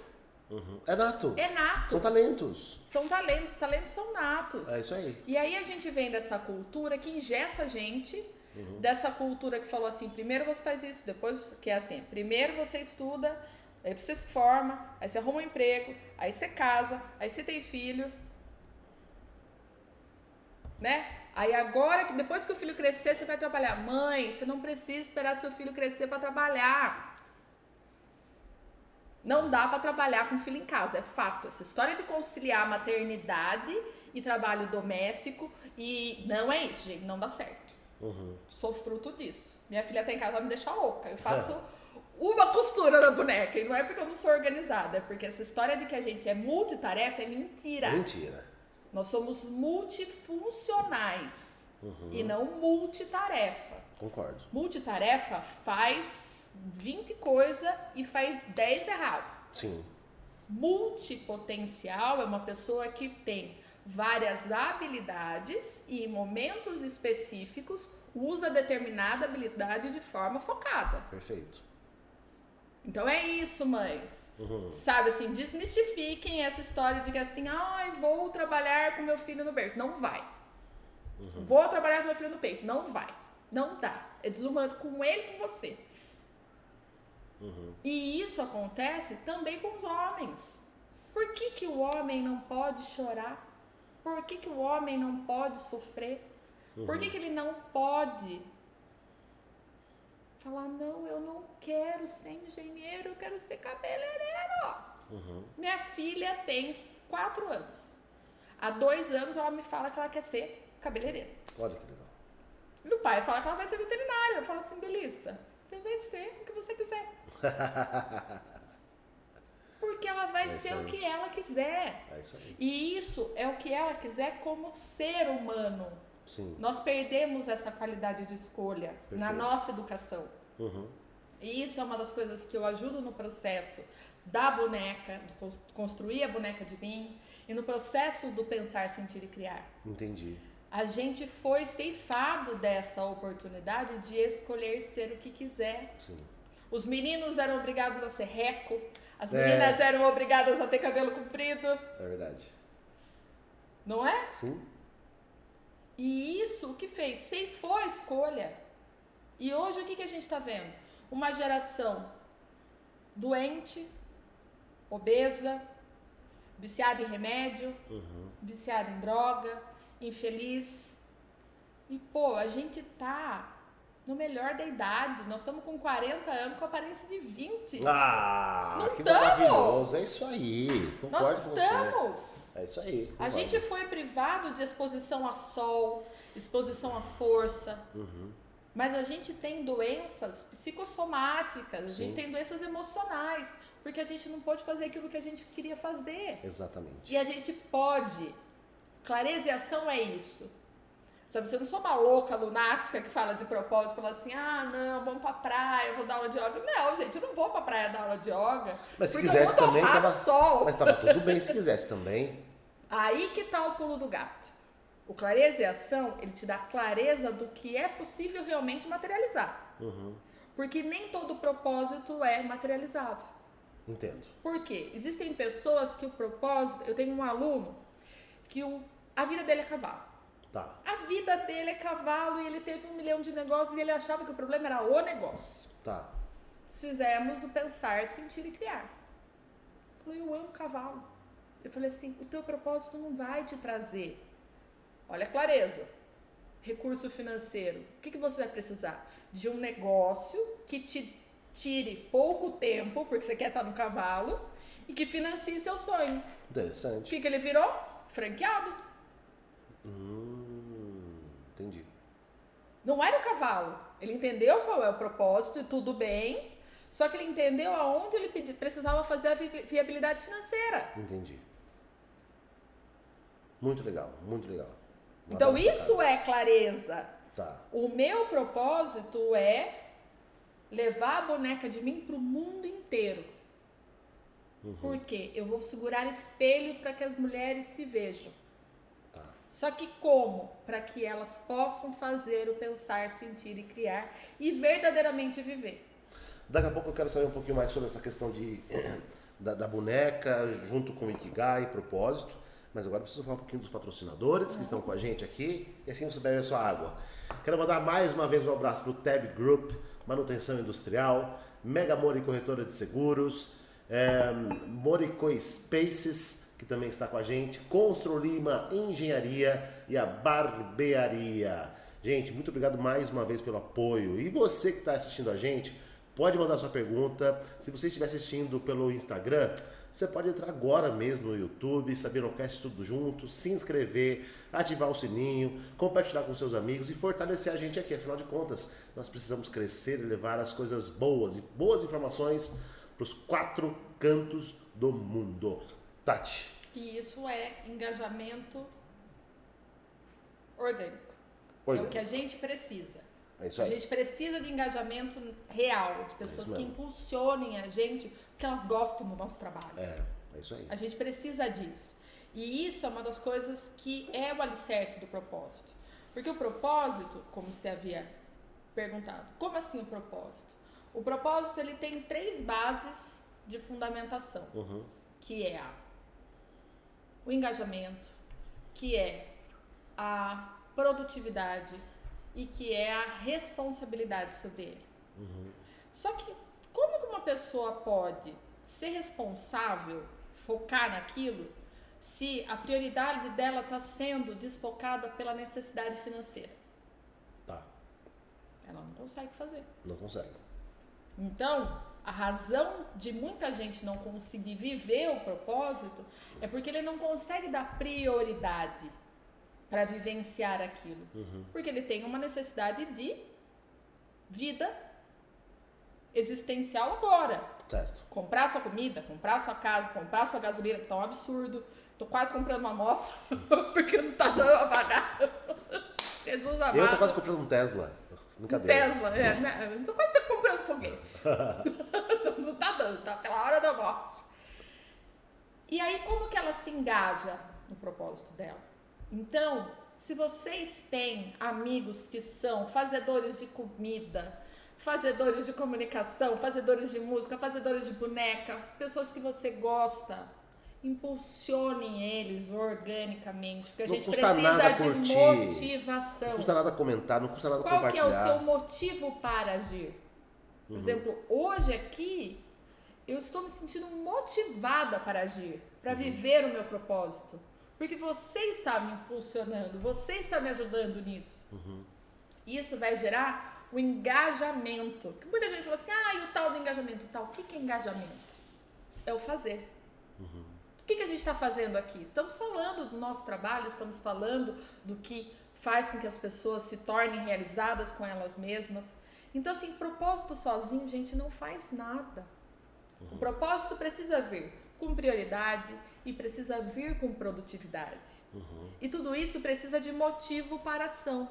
Uhum. É nato. É nato. São talentos. São talentos, talentos são natos. É isso aí. E aí a gente vem dessa cultura que ingessa a gente, Uhum. dessa cultura que falou assim, primeiro você faz isso, depois que é assim, primeiro você estuda, aí você se forma, aí você arruma um emprego, aí você casa, aí você tem filho, né? Aí agora, que depois que o filho crescer, você vai trabalhar. Mãe, você não precisa esperar seu filho crescer para trabalhar. Não dá para trabalhar com filho em casa, é fato. Essa história de conciliar maternidade e trabalho doméstico e não é isso, gente, não dá certo. Uhum. Sou fruto disso. Minha filha tá em casa, ela me deixa louca. Eu *laughs* faço uma costura na boneca e não é porque eu não sou organizada, é porque essa história de que a gente é multitarefa é mentira. Mentira. Nós somos multifuncionais e não multitarefa. Concordo. Multitarefa faz 20 coisas e faz 10 errado. Sim. Multipotencial é uma pessoa que tem várias habilidades e em momentos específicos usa determinada habilidade de forma focada. Perfeito. Então é isso, mães. Uhum. Sabe assim, desmistifiquem essa história de que assim, ai, vou trabalhar com meu filho no berço. Não vai. Vou trabalhar com meu filho no peito. Não vai. Não dá. É desumano com ele e com você. E isso acontece também com os homens. Por que, que o homem não pode chorar? Por que, que o homem não pode sofrer? Por que, que ele não pode falar, não, eu não quero ser engenheiro, eu quero ser cabeleireiro? Uhum. Minha filha tem quatro anos. Há dois anos ela me fala que ela quer ser cabeleireira. Olha que legal. Meu pai fala que ela vai ser veterinária. Eu falo assim, Belissa, você vai ser o que você quiser. *laughs* Porque ela vai É ser o aí. que ela quiser. É isso aí. E isso é o que ela quiser como ser humano. Sim. Nós perdemos essa qualidade de escolha na Perfeito. nossa educação. Uhum. E isso é uma das coisas que eu ajudo no processo da boneca, de cons- construir a boneca de mim, e no processo do pensar, sentir e criar. Entendi. A gente foi ceifado dessa oportunidade de escolher ser o que quiser. Sim. Os meninos eram obrigados a ser reco, as É. meninas eram obrigadas a ter cabelo comprido, É verdade. não é? Sim. E isso o que fez? Ceifou a escolha. E hoje o que, que a gente está vendo? Uma geração doente, obesa, viciada em remédio, uhum. viciada em droga, infeliz. E, pô, a gente tá no melhor da idade. Nós estamos com 40 anos com aparência de 20. Ah, Não que tamo. maravilhoso. É isso aí. Concordo Nós estamos. Você. É isso aí. Concordo. A gente foi privado de exposição a sol, exposição à força. Uhum. Mas a gente tem doenças psicossomáticas, a Sim. gente tem doenças emocionais, porque a gente não pode fazer aquilo que a gente queria fazer. Exatamente. E a gente pode. Clareza e ação é isso. Sabe, você não sou uma louca lunática que fala de propósito, fala assim, ah, não, vamos pra praia, vou dar aula de yoga. Não, gente, eu não vou pra praia dar aula de yoga. Mas se quisesse também, tava, sol. mas tava tudo bem se quisesse também. Aí que tá o pulo do gato. O clareza e ação, ele te dá clareza do que é possível realmente materializar. Uhum. Porque nem todo propósito é materializado. Entendo. Por quê? Existem pessoas que o propósito. Eu tenho um aluno que o, a vida dele é cavalo. Tá. A vida dele é cavalo e ele teve um milhão de negócios e ele achava que o problema era o negócio. Tá. Fizemos o pensar, sentir e criar. Eu falei, eu amo cavalo. Eu falei assim, o teu propósito não vai te trazer. Olha a clareza. Recurso financeiro. O que, que você vai precisar? De um negócio que te tire pouco tempo, porque você quer estar no cavalo, e que financie seu sonho. Interessante. O que, que ele virou? Franqueado. Hum, entendi. Não era o cavalo. Ele entendeu qual é o propósito e tudo bem. Só que ele entendeu aonde ele precisava fazer a viabilidade financeira. Entendi. Muito legal, muito legal. Uma então isso é clareza. Tá. O meu propósito é levar a boneca de mim para o mundo inteiro. Uhum. Por quê? Eu vou segurar espelho para que as mulheres se vejam. Tá. Só que como? Para que elas possam fazer o pensar, sentir e criar e verdadeiramente viver. Daqui a pouco eu quero saber um pouquinho mais sobre essa questão de, *clears throat* da, da boneca junto com o Ikigai, propósito. Mas agora preciso falar um pouquinho dos patrocinadores que estão com a gente aqui e assim você bebe a sua água. Quero mandar mais uma vez um abraço para o Tab Group, Manutenção Industrial, Mega Mori Corretora de Seguros, é, Morico Spaces, que também está com a gente, Constru Lima Engenharia e a Barbearia. Gente, muito obrigado mais uma vez pelo apoio. E você que está assistindo a gente, pode mandar sua pergunta. Se você estiver assistindo pelo Instagram, você pode entrar agora mesmo no YouTube, saber o cast tudo junto, se inscrever, ativar o sininho, compartilhar com seus amigos e fortalecer a gente aqui. Afinal de contas, nós precisamos crescer e levar as coisas boas e boas informações para os quatro cantos do mundo. Tati. E isso é engajamento orgânico. orgânico. É o que a gente precisa. É isso aí. A gente precisa de engajamento real, de pessoas é que impulsionem a gente que elas gostam do nosso trabalho. É, é isso aí. A gente precisa disso. E isso é uma das coisas que é o alicerce do propósito. Porque o propósito, como você havia perguntado, como assim o propósito? O propósito ele tem três bases de fundamentação, uhum. que é a, o engajamento, que é a produtividade e que é a responsabilidade sobre ele. Uhum. Só que como que uma pessoa pode ser responsável, focar naquilo, se a prioridade dela está sendo desfocada pela necessidade financeira? Tá. Ela não consegue fazer. Não consegue. Então, a razão de muita gente não conseguir viver o propósito é porque ele não consegue dar prioridade para vivenciar aquilo. Uhum. Porque ele tem uma necessidade de vida existencial agora. Certo. Comprar sua comida, comprar sua casa, comprar sua gasolina, que tá um absurdo. Tô quase comprando uma moto, *laughs* porque não tá dando pra pagar. *laughs* Jesus amado. Eu tô quase comprando um Tesla. Brincadeira. Um Tesla, é. Né? Tô quase comprando foguete. *laughs* não tá dando, tá aquela hora da morte. E aí, como que ela se engaja no propósito dela? Então, se vocês têm amigos que são fazedores de comida, fazedores de comunicação, fazedores de música, fazedores de boneca, pessoas que você gosta. Impulsionem eles organicamente, porque a não gente precisa de curtir, motivação. Não custa nada comentar, não custa nada Qual compartilhar. Qual que é o seu motivo para agir? Por uhum. exemplo, hoje aqui eu estou me sentindo motivada para agir, para viver o meu propósito. Porque você está me impulsionando, você está me ajudando nisso. Isso vai gerar o engajamento. Que muita gente fala assim, ah, e o tal do engajamento tal. O que que é engajamento? É o fazer. O que, que a gente está fazendo aqui? Estamos falando do nosso trabalho, estamos falando do que faz com que as pessoas se tornem realizadas com elas mesmas. Então, assim, propósito sozinho, gente, não faz nada. O propósito precisa vir com prioridade e precisa vir com produtividade. E tudo isso precisa de motivo para ação.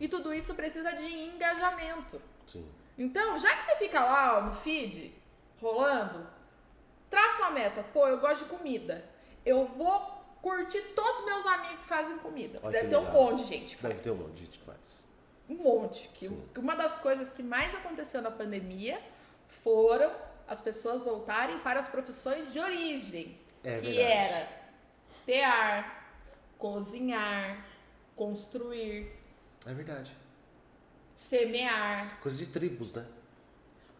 E tudo isso precisa de engajamento. Sim. Então, já que você fica lá ó, no feed, rolando, traça uma meta. Pô, eu gosto de comida. Eu vou curtir todos os meus amigos que fazem comida. Olha Deve ter um monte de gente que Deve faz. ter um monte de gente que faz. Um monte. Que, Sim. uma das coisas que mais aconteceu na pandemia foram as pessoas voltarem para as profissões de origem. É que verdade. era tear, cozinhar, construir, É verdade. semear, Coisa de tribos, né?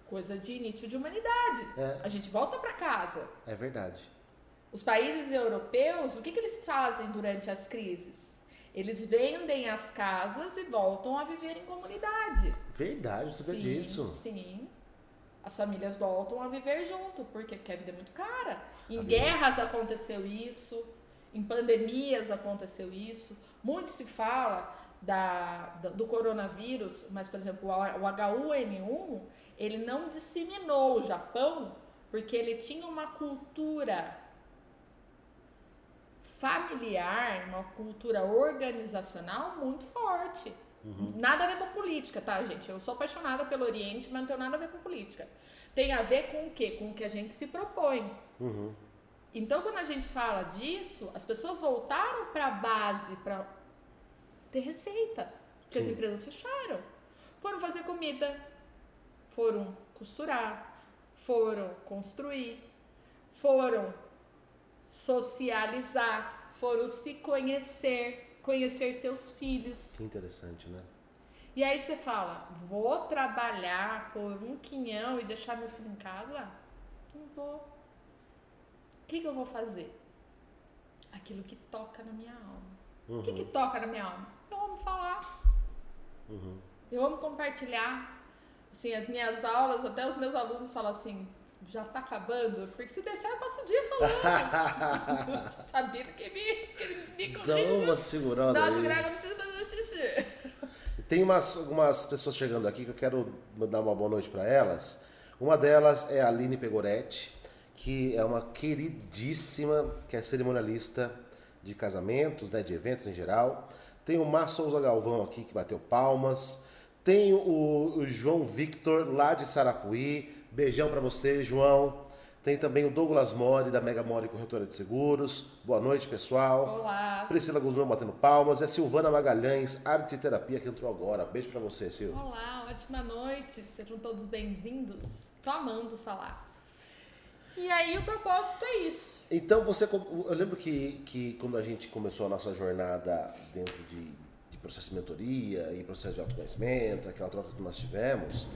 coisa de início de humanidade. É. A gente volta para casa. É verdade. Os países europeus, o que, que eles fazem durante as crises? Eles vendem as casas e voltam a viver em comunidade. Verdade, sabia sim, disso. Sim. As famílias voltam a viver junto. Por quê? Porque a vida é muito cara. Em A vida- guerras aconteceu isso, em pandemias aconteceu isso. Muito se fala da, do coronavírus, mas, por exemplo, o o H1N1, ele não disseminou o Japão porque ele tinha uma cultura familiar, uma cultura organizacional muito forte. Nada a ver com política, tá, gente? Eu sou apaixonada pelo Oriente, mas não tem nada a ver com política. Tem a ver com o quê? Com o que a gente se propõe. Uhum. Então, quando a gente fala disso, as pessoas voltaram para a base para ter receita. Porque as Sim. empresas fecharam. Foram fazer comida, foram costurar, foram construir, foram socializar, foram se conhecer, conhecer seus filhos. Que interessante, né? E aí você fala, vou trabalhar por um quinhão e deixar meu filho em casa? Não vou. O que, que eu vou fazer? Aquilo que toca na minha alma. O que, que toca na minha alma? Eu amo falar. Uhum. Eu amo compartilhar. Assim, as minhas aulas, até os meus alunos falam assim, já tá acabando? Porque se deixar, eu passo o dia falando. *laughs* *laughs* Sabendo que me, que me Dá corrige. uma segurada Dá uma aí. segurada, não precisa fazer o xixi. Tem umas, algumas pessoas chegando aqui que eu quero mandar uma boa noite para elas. Uma delas é a Aline Pegoretti, que é uma queridíssima, que é cerimonialista de casamentos, né, de eventos em geral. Tem o Mar Souza Galvão aqui, que bateu palmas. Tem o, o João Victor, lá de Sarapuí. Beijão para você, João. Tem também o Douglas Mori, da Mega Mori Corretora de Seguros. Boa noite, pessoal. Olá. Priscila Guzmão batendo palmas. E a Silvana Magalhães, arte e terapia, que entrou agora. Beijo pra você, Sil. Olá, ótima noite. Sejam todos bem-vindos. Tô amando falar. E aí o propósito é isso. Então você. Eu lembro que, que quando a gente começou a nossa jornada dentro de, de processo de mentoria e processo de autoconhecimento, aquela troca que nós tivemos,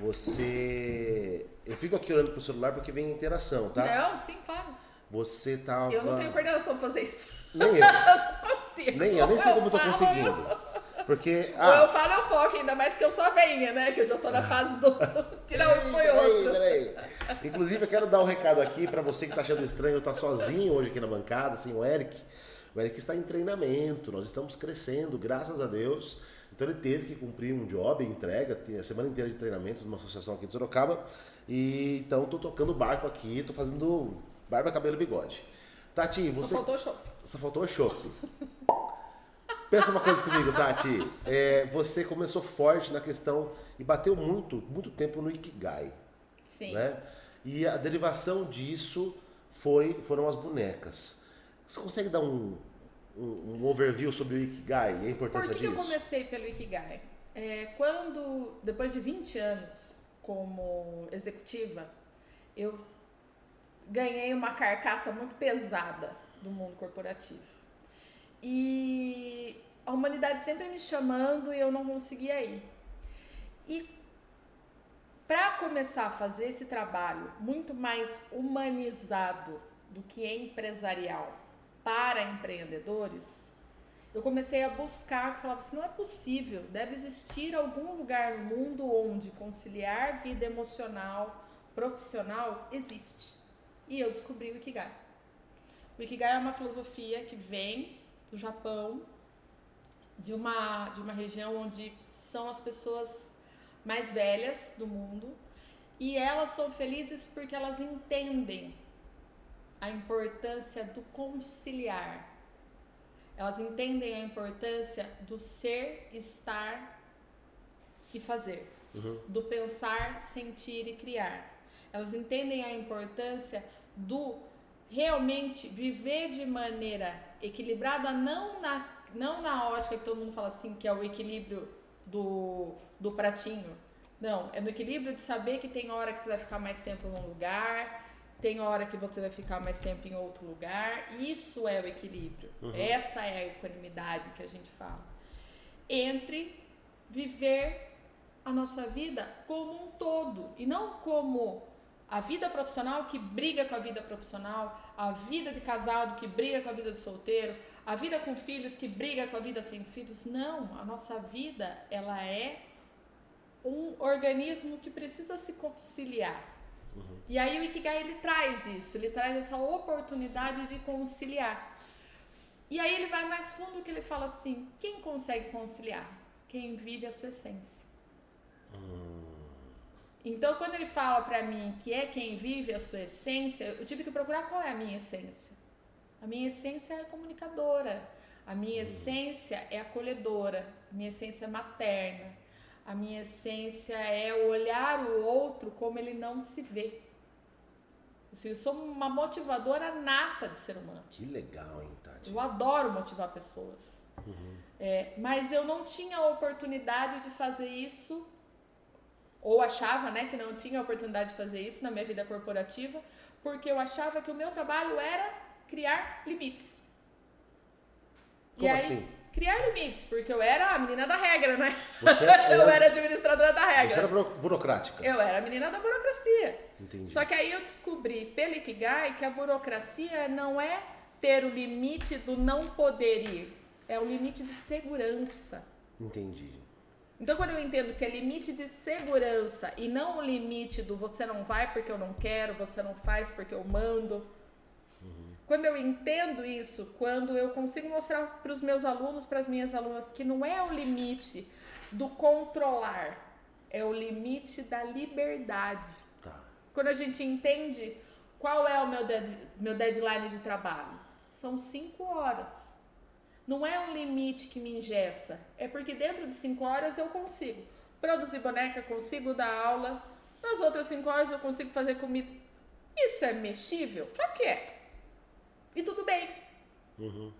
você. Eu fico aqui olhando pro celular porque vem interação, tá? Não, sim, claro. Você tava. Eu não tenho coordenação pra fazer isso. Nem *laughs* eu. Eu não consigo. Nem eu, nem sei como eu tô falo, conseguindo. Porque. Ou eu Ah, falo, eu foco, ainda mais que eu sou a veinha, né? Que eu já tô na fase do *laughs* tirar um e põe Peraí, outro. peraí. Inclusive, eu quero dar um recado aqui pra você que tá achando estranho, tá sozinho hoje aqui na bancada, sem o Eric. O Eric está em treinamento, nós estamos crescendo, graças a Deus. Então ele teve que cumprir um job, entrega, tem a semana inteira de treinamento numa associação aqui de Sorocaba. E então tô tocando barco aqui, tô fazendo barba, cabelo e bigode. Tati, Só você. faltou show. Só faltou. Pensa uma coisa comigo, Tati. É, você começou forte na questão e bateu muito, muito tempo no Ikigai, Sim. né? E a derivação disso foi, foram as bonecas. Você consegue dar um, um, um overview sobre o Ikigai e a Por importância que, que eu disso? comecei pelo Ikigai? É, quando, depois de 20 anos como executiva, eu ganhei uma carcaça muito pesada do mundo corporativo. E a humanidade sempre me chamando e eu não conseguia ir. E para começar a fazer esse trabalho muito mais humanizado do que empresarial para empreendedores, eu comecei a buscar, que falava assim, não é possível, deve existir algum lugar no mundo onde conciliar vida emocional, profissional existe. E eu descobri o Ikigai. O Ikigai é uma filosofia que vem do Japão, de uma, de uma região onde são as pessoas mais velhas do mundo, e elas são felizes porque elas entendem a importância do conciliar. Elas entendem a importância do ser, estar e fazer, uhum. do pensar, sentir e criar. Elas entendem a importância do realmente viver de maneira equilibrada, não na, não na ótica que todo mundo fala assim, que é o equilíbrio do, do pratinho. Não, é no equilíbrio de saber que tem hora que você vai ficar mais tempo num lugar, tem hora que você vai ficar mais tempo em outro lugar. Isso é o equilíbrio. Uhum. Essa é a equanimidade que a gente fala. Entre viver a nossa vida como um todo e não como a vida profissional que briga com a vida profissional, a vida de casado que briga com a vida de solteiro, a vida com filhos que briga com a vida sem filhos. Não, a nossa vida ela é um organismo que precisa se conciliar. Uhum. E aí o Ikigai ele traz isso, ele traz essa oportunidade de conciliar. E aí ele vai mais fundo que ele fala assim: quem consegue conciliar? Quem vive a sua essência. Uhum. Então quando ele fala para mim que é quem vive a sua essência, eu tive que procurar qual é a minha essência. A minha essência é comunicadora. A minha uhum. essência é acolhedora. A minha essência é materna. A minha essência é olhar o outro como ele não se vê. Assim, eu sou uma motivadora nata de ser humano. Que legal, hein, Tati? Eu adoro motivar pessoas. Uhum. É, mas eu não tinha a oportunidade de fazer isso, ou achava né, que não tinha a oportunidade de fazer isso na minha vida corporativa, porque eu achava que o meu trabalho era criar limites. Como aí, assim? Criar limites, porque eu era a menina da regra, né? Você *laughs* era, eu era administradora da regra. Você era burocrática. Eu era a menina da burocracia. Entendi. Só que aí eu descobri pelo Ikigai que a burocracia não é ter o limite do não poder ir, é o limite de segurança. Entendi. Então, quando eu entendo que é limite de segurança e não o limite do você não vai porque eu não quero, você não faz porque eu mando, quando eu entendo isso, quando eu consigo mostrar para os meus alunos, para as minhas alunas, que não é o limite do controlar, é o limite da liberdade. Tá. Quando a gente entende qual é o meu, dead, meu deadline de trabalho, são cinco horas. Não é um limite que me ingessa, é porque dentro de cinco horas eu consigo produzir boneca, consigo dar aula, nas outras cinco horas eu consigo fazer comida. Isso é mexível? Claro que é. E tudo bem. Uhum.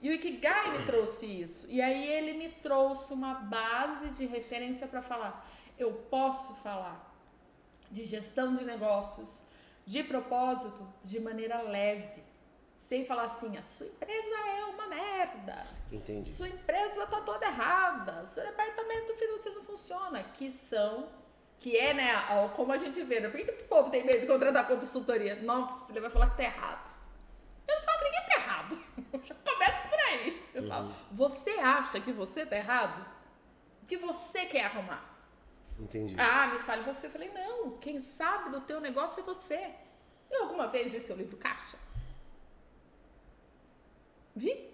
E o Ikigai me trouxe isso. E aí ele me trouxe uma base de referência para falar. Eu posso falar de gestão de negócios, de propósito, de maneira leve. Sem falar assim, a sua empresa é uma merda. Entendi. Sua empresa tá toda errada. Seu departamento financeiro não funciona. Que são, que é, né, como a gente vê. Né? Por que, que o povo tem medo de contratar consultoria? Nossa, ele vai falar que tá errado. Eu não falo que ninguém tá errado. Já começa por aí. Eu uhum. falo, você acha que você tá errado? O que você quer arrumar? Entendi. Ah, me fale você. Eu falei, não, quem sabe do teu negócio é você. Eu alguma vez vi seu livro caixa? Vi?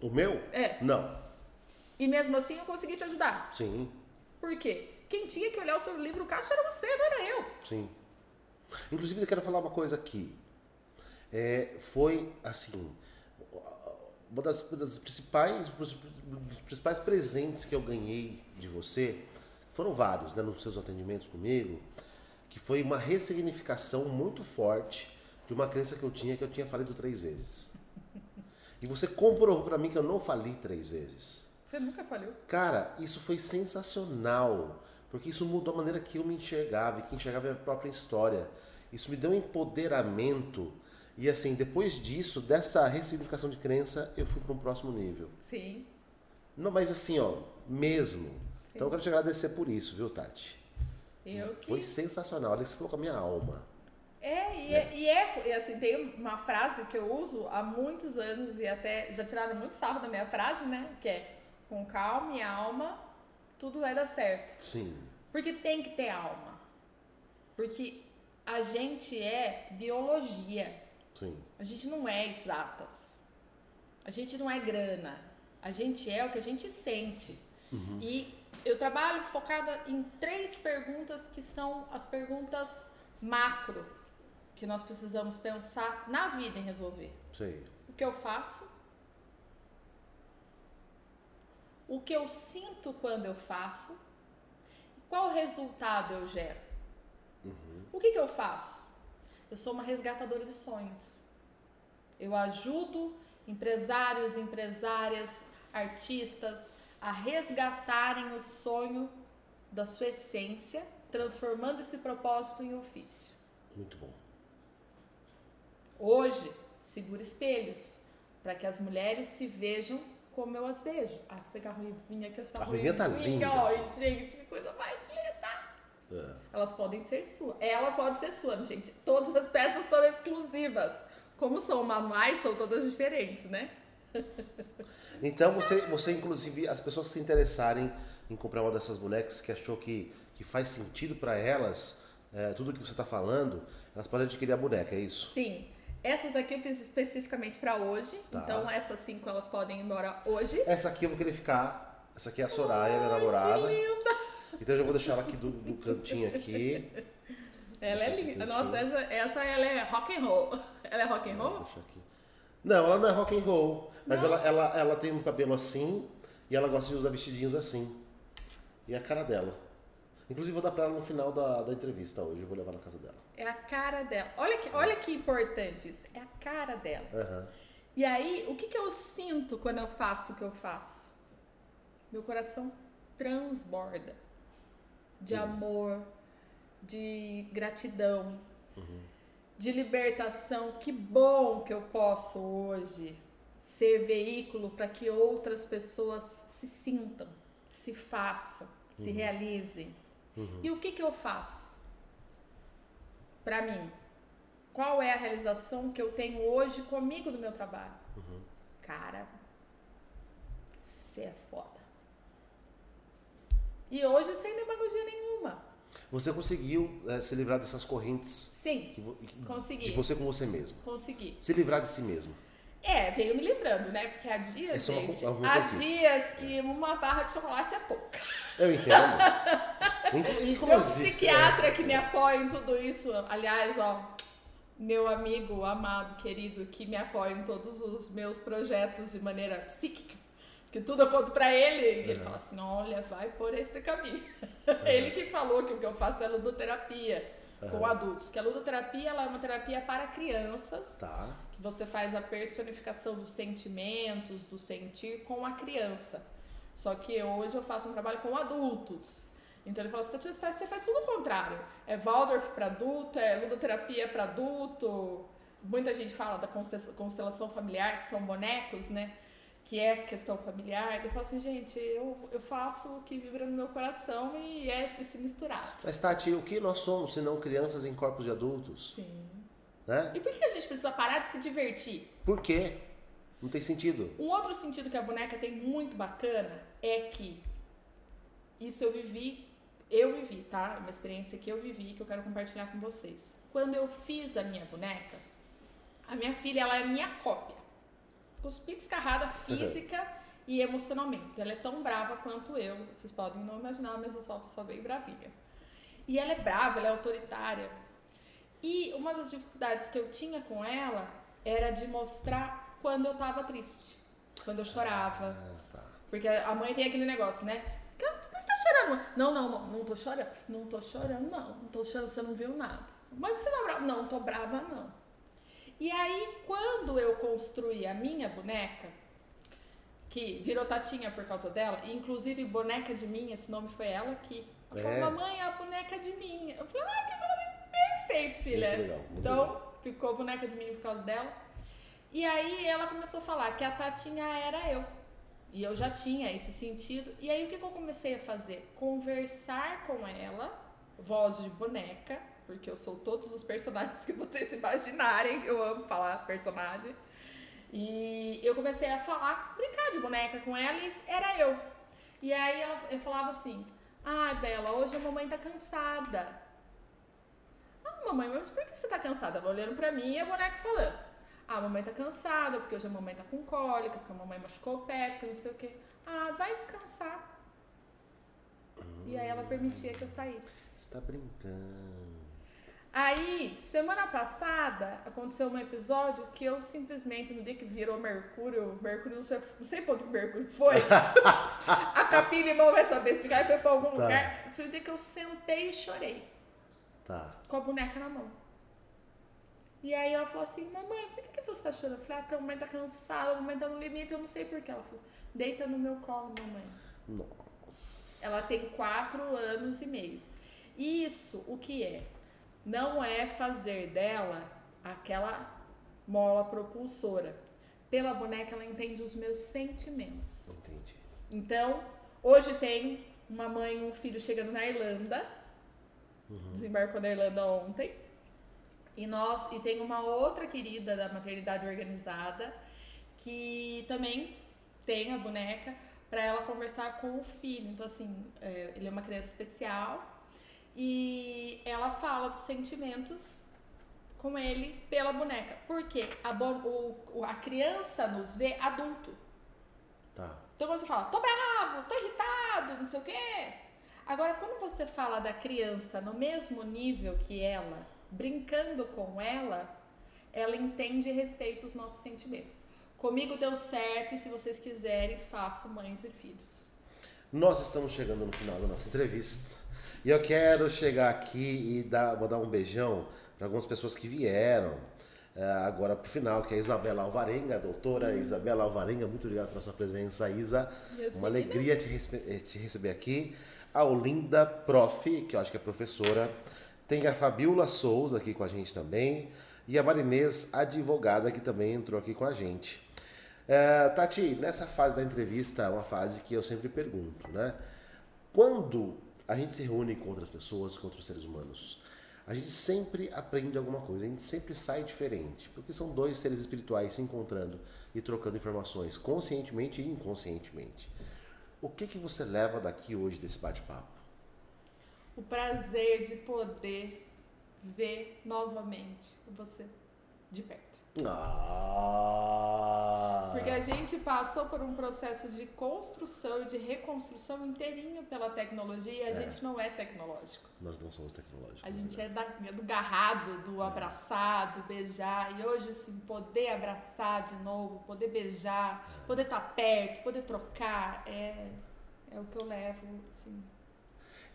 O meu? É. Não. E mesmo assim eu consegui te ajudar? Sim. Por quê? Quem tinha que olhar o seu livro caixa era você, não era eu. Sim. Inclusive, eu quero falar uma coisa aqui é, foi assim uma das, das principais dos principais presentes que eu ganhei de você foram vários né, nos seus atendimentos comigo que foi uma ressignificação muito forte de uma crença que eu tinha que eu tinha falido três vezes. E você comprovou para mim que eu não fali três vezes. Você nunca falhou? Cara isso foi sensacional porque isso mudou a maneira que eu me enxergava e que enxergava a minha própria história. Isso me deu um empoderamento e assim, depois disso, dessa ressignificação de crença, eu fui para um próximo nível. Sim. Não, mas assim, ó, mesmo. Sim. Então eu quero te agradecer por isso, viu, Tati? Eu que... Foi sensacional. Olha, você falou com a minha alma. É, e é. e é, e assim, tem uma frase que eu uso há muitos anos e até já tiraram muito sarro da minha frase, né? Que é com calma e alma, tudo vai dar certo. Sim. Porque tem que ter alma. Porque a gente é biologia. Sim. A gente não é exatas. A gente não é grana. A gente é o que a gente sente. E eu trabalho focada em três perguntas que são as perguntas macro que nós precisamos pensar na vida em resolver. Sei. O que eu faço? O que eu sinto quando eu faço? Qual resultado eu gero? O que, que eu faço? Eu sou uma resgatadora de sonhos. Eu ajudo empresários, empresárias, artistas a resgatarem o sonho da sua essência, transformando esse propósito em ofício. Muito bom. Hoje, segura espelhos para que as mulheres se vejam como eu as vejo. Ah, vou pegar a ruivinha aqui, essa A ruivinha tá linda. Ai, gente, que coisa mais linda. É. Elas podem ser sua. Ela pode ser sua, gente. Todas as peças são exclusivas. Como são manuais, são todas diferentes, né? *laughs* Então você, você inclusive, as pessoas que se interessarem em comprar uma dessas bonecas que achou que, que faz sentido para elas, é, tudo que você está falando, elas podem adquirir a boneca, é isso? Sim. Essas aqui eu fiz especificamente para hoje. Tá. Então essas cinco elas podem ir embora hoje. Essa aqui eu vou querer ficar. Essa aqui é a Soraya, minha namorada. Que linda! Então eu já vou deixar ela aqui do, do cantinho aqui. Ela é Deixa aqui linda. Nossa, essa, essa ela é rock and roll. Ela é rock and roll? Deixa aqui. Não, ela não é rock and roll, mas ela, ela, ela tem um cabelo assim e ela gosta de usar vestidinhos assim. E é a cara dela. Inclusive vou dar pra ela no final da, da entrevista hoje, eu vou levar na casa dela. É a cara dela. Olha que, olha que importante isso. É a cara dela. Aham. E aí, o que, que eu sinto quando eu faço o que eu faço? Meu coração transborda de amor, de gratidão, de libertação. Que bom que eu posso hoje ser veículo para que outras pessoas se sintam, se façam, se realizem. E o que, que eu faço? Para mim, qual é a realização que eu tenho hoje comigo no meu trabalho? Cara, você é foda. E hoje sem demagogia nenhuma. Você conseguiu eh, se livrar dessas correntes Sim, que que- Consegui. de você com você mesmo. consegui. Se livrar de si mesmo. É, veio me livrando, né? Porque há dias, é uma gente, con- uma há dias que uma barra de chocolate é pouca. Eu entendo. *laughs* Inclu- Meu Inclusive. psiquiatra que me apoia em tudo isso, aliás, ó, meu amigo amado, querido, que me apoia em todos os meus projetos de maneira psíquica, que tudo eu conto pra ele, e ele fala assim, olha, vai por esse caminho. *laughs* ele que falou que o que eu faço é ludoterapia com adultos, que a ludoterapia ela é uma terapia para crianças, Tá. que você faz a personificação dos sentimentos, do sentir com a criança. Só que hoje eu faço um trabalho com adultos. Então ele assim, "Tatiana, você faz, você faz tudo o contrário. É Waldorf para adulto, é ludoterapia para adulto. Muita gente fala da constel- constelação familiar, que são bonecos, né? Que é questão familiar. Eu falo assim, gente, eu, eu faço o que vibra no meu coração e é esse misturado. Mas, Tati, o que nós somos se não crianças em corpos de adultos? Sim. Né? E por que a gente precisa parar de se divertir? Por quê? Não tem sentido. Um outro sentido que a boneca tem muito bacana é que isso eu vivi, eu vivi, tá? É uma experiência que eu vivi que eu quero compartilhar com vocês. Quando eu fiz a minha boneca, a minha filha ela é minha cópia. Cuspi descarrada física e emocionalmente. Então, ela é tão brava quanto eu. Vocês podem não imaginar, mas eu sou uma pessoa bem bravinha. E ela é brava, ela é autoritária. E uma das dificuldades que eu tinha com ela era de mostrar quando eu tava triste, quando eu chorava. Ah, tá. Porque a mãe tem aquele negócio, né? Que- Por que você tá chorando? Não, não, não, não tô chorando. Não tô chorando, não. Não tô chorando, você não viu nada. Mãe, você tá brava? Não tô brava, não. E aí, quando eu construí a minha boneca, que virou Tatinha por causa dela, inclusive boneca de mim, esse nome foi ela que ela falou, É. mamãe, é a boneca de mim. Eu falei, ah, que nome perfeito, filha. Muito legal, muito então, legal. ficou boneca de mim por causa dela. E aí ela começou a falar que a Tatinha era eu. E eu já tinha esse sentido. E aí o que, que eu comecei a fazer? Conversar com ela voz de boneca, porque eu sou todos os personagens que vocês imaginarem. Eu amo falar personagem. E eu comecei a falar, brincar de boneca com ela e era eu. E aí ela, eu falava assim: Ai, ah, Bela, hoje a mamãe tá cansada. Ah, mamãe, mas por que você tá cansada? Ela olhando pra mim e a boneca falando: Ah, a mamãe tá cansada, porque hoje a mamãe tá com cólica, porque a mamãe machucou o pé, porque não sei o quê. Ah, vai descansar. Hum, e aí ela permitia que eu saísse. Você tá brincando. Aí, semana passada, aconteceu um episódio que eu simplesmente, no dia que virou Mercúrio, Mercúrio, não sei, não sei ponto que Mercúrio foi. *laughs* a capim limão vai saber explicar, foi pra algum tá. lugar. Foi o dia que eu sentei e chorei. Tá. Com a boneca na mão. E aí ela falou assim, mamãe, por que, que você tá chorando? Eu falei, ah, porque a mamãe tá cansada, a mamãe tá no limite, eu não sei porquê. Ela falou, deita no meu colo, mamãe. Nossa. Ela tem quatro anos e meio. Isso, o que é? Não é fazer dela aquela mola propulsora. Pela boneca, ela entende os meus sentimentos. Entendi. Então, hoje tem uma mãe e um filho chegando na Irlanda. Uhum. Desembarcou na Irlanda ontem. E nós e tem uma outra querida da maternidade organizada que também tem a boneca para ela conversar com o filho. Então assim, é, ele é uma criança especial e ela fala dos sentimentos com ele pela boneca. Porque a, o, a criança nos vê adulto. Tá. Então você fala, tô bravo, tô irritado, não sei o quê. Agora, quando você fala da criança no mesmo nível que ela, brincando com ela, ela entende e respeita os nossos sentimentos. Comigo deu certo e se vocês quiserem, faço mães e filhos. Nós estamos chegando no final da nossa entrevista. E eu quero chegar aqui e dar, mandar um beijão para algumas pessoas que vieram uh, agora para o final, que é a Isabela Alvarenga, a doutora hum. Isabela Alvarenga. Muito obrigado pela sua presença, Isa. Uma alegria te, eh, te, receber aqui. A Olinda Prof, que eu acho que é professora. Tem a Fabiola Souza aqui com a gente também. E a Marinês, advogada, que também entrou aqui com a gente. Uh, Tati, nessa fase da entrevista, é uma fase que eu sempre pergunto, né? Quando a gente se reúne com outras pessoas, com outros seres humanos. A gente sempre aprende alguma coisa, a gente sempre sai diferente, porque são dois seres espirituais se encontrando e trocando informações, conscientemente e inconscientemente. O que que você leva daqui hoje desse bate-papo? O prazer de poder ver novamente você de perto. Ah. Porque a gente passou por um processo de construção e de reconstrução inteirinho pela tecnologia e a é. gente não é tecnológico. Nós não somos tecnológicos. A gente é, da, é do garrado, do é. abraçar, do beijar. E hoje, assim, poder abraçar de novo, poder beijar, é. poder estar tá perto, poder trocar, é, é o que eu levo, assim.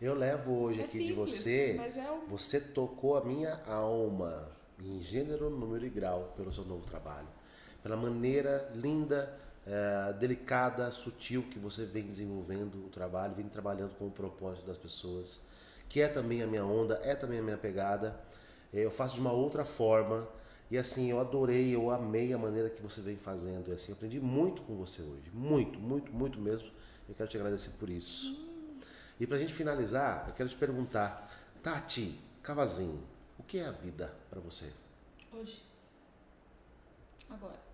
Eu levo hoje é aqui simples, de você, um... você tocou a minha alma em gênero, número e grau pelo seu novo trabalho, pela maneira linda, é, delicada, sutil que você vem desenvolvendo o trabalho, vem trabalhando com o propósito das pessoas, que é também a minha onda, é também a minha pegada. É, eu faço de uma outra forma e assim eu adorei, eu amei a maneira que você vem fazendo. E assim aprendi muito com você hoje, muito, muito, muito mesmo. Eu quero te agradecer por isso. E para a gente finalizar, eu quero te perguntar, Tati Cavazinho, o que é a vida para você? Hoje. Agora.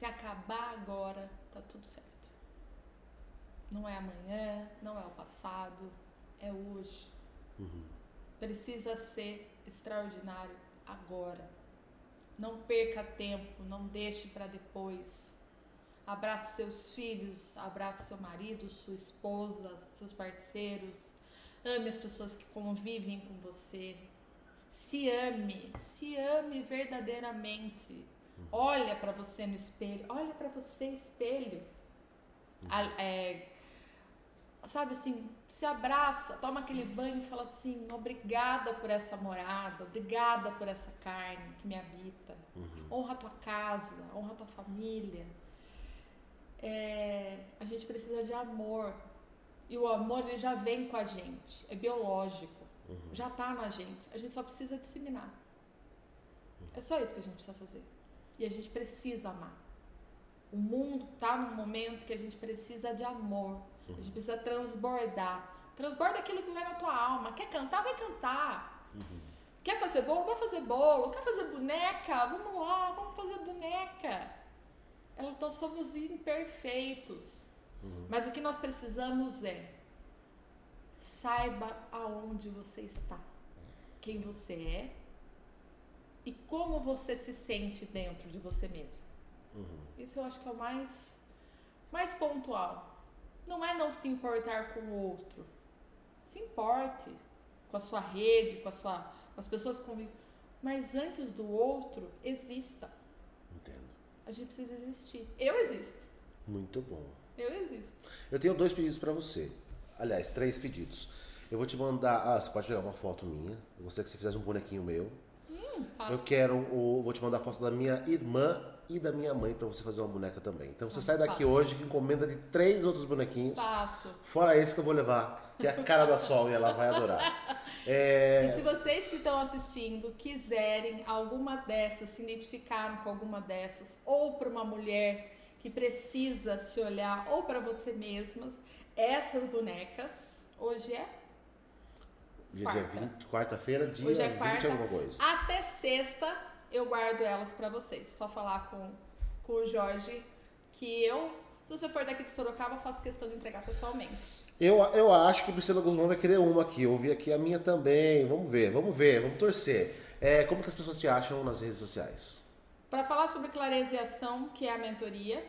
Se acabar agora, tá tudo certo. Não é amanhã, não é o passado, é hoje. Uhum. Precisa ser extraordinário agora. Não perca tempo, não deixe para depois. Abrace seus filhos, abrace seu marido, sua esposa, seus parceiros. Ame as pessoas que convivem com você. Se ame, se ame verdadeiramente. Olha para você no espelho, olha para você espelho. É, sabe assim, se abraça, toma aquele banho e fala assim: obrigada por essa morada, obrigada por essa carne que me habita. Uhum. Honra a tua casa, honra a tua família. É, a gente precisa de amor. E o amor ele já vem com a gente, é biológico. Uhum. Já está na gente. A gente só precisa disseminar. Uhum. É só isso que a gente precisa fazer. E a gente precisa amar. O mundo está num momento que a gente precisa de amor. Uhum. A gente precisa transbordar. Transborda aquilo que vai na tua alma. Quer cantar, vai cantar. Quer fazer bolo, vai fazer bolo. Quer fazer boneca? Vamos lá, vamos fazer boneca. Ela, nós somos imperfeitos. Mas o que nós precisamos é saiba aonde você está, quem você é e como você se sente dentro de você mesmo. Isso eu acho que é o mais, mais pontual. Não é não se importar com o outro. Se importe com a sua rede, com, a sua, com as pessoas que convivem. Mas antes do outro, exista. Entendo. A gente precisa existir. Eu existo. Muito bom. Eu existo. Eu tenho dois pedidos para você. Aliás, três pedidos. Eu vou te mandar. Ah, você pode pegar uma foto minha. Eu gostaria que você fizesse um bonequinho meu. Hum. Eu quero. O, vou te mandar a foto da minha irmã e da minha mãe para você fazer uma boneca também. Então você sai daqui hoje com encomenda de três outros bonequinhos. Passo. Fora esse que eu vou levar, que é a cara da Sol e ela vai adorar. *laughs* É, E se vocês que estão assistindo quiserem alguma dessas, se identificarem com alguma dessas, ou para uma mulher que precisa se olhar, ou para você mesmas, essas bonecas, hoje é dia, dia quarta. 20, quarta-feira, dia Hoje é 20 quarta. alguma coisa. até sexta, eu guardo elas para vocês. Só falar com, com o Jorge que eu, se você for daqui de Sorocaba, faço questão de entregar pessoalmente. Eu, eu acho que o Priscila Guzmão vai querer uma aqui. Eu vi aqui a minha também. Vamos ver, vamos ver, vamos torcer. É, como que as pessoas te acham nas redes sociais? Para falar sobre clareza e ação, que é a mentoria,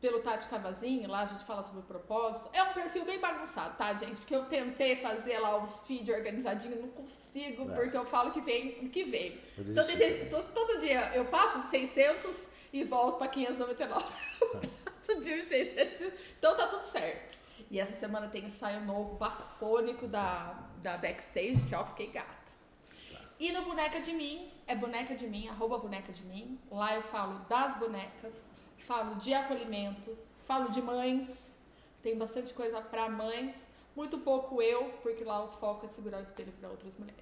pelo Tati Cavazinho, lá a gente fala sobre o propósito. É um perfil bem bagunçado, tá, gente? Porque eu tentei fazer lá os feed organizadinho, não consigo, É. porque eu falo que vem o que vem. Então, gente, todo, todo dia eu passo de 600 e volto para 599. *laughs* passo de 600, então tá tudo certo. E essa semana tem ensaio novo, bafônico da, da Backstage, que ó, fiquei gata. E no Boneca de Mim, é Boneca de Mim, arroba Boneca de Mim. Lá eu falo das bonecas, falo de acolhimento, falo de mães. Tem bastante coisa pra mães. Muito pouco eu, porque lá o foco é segurar o espelho para outras mulheres.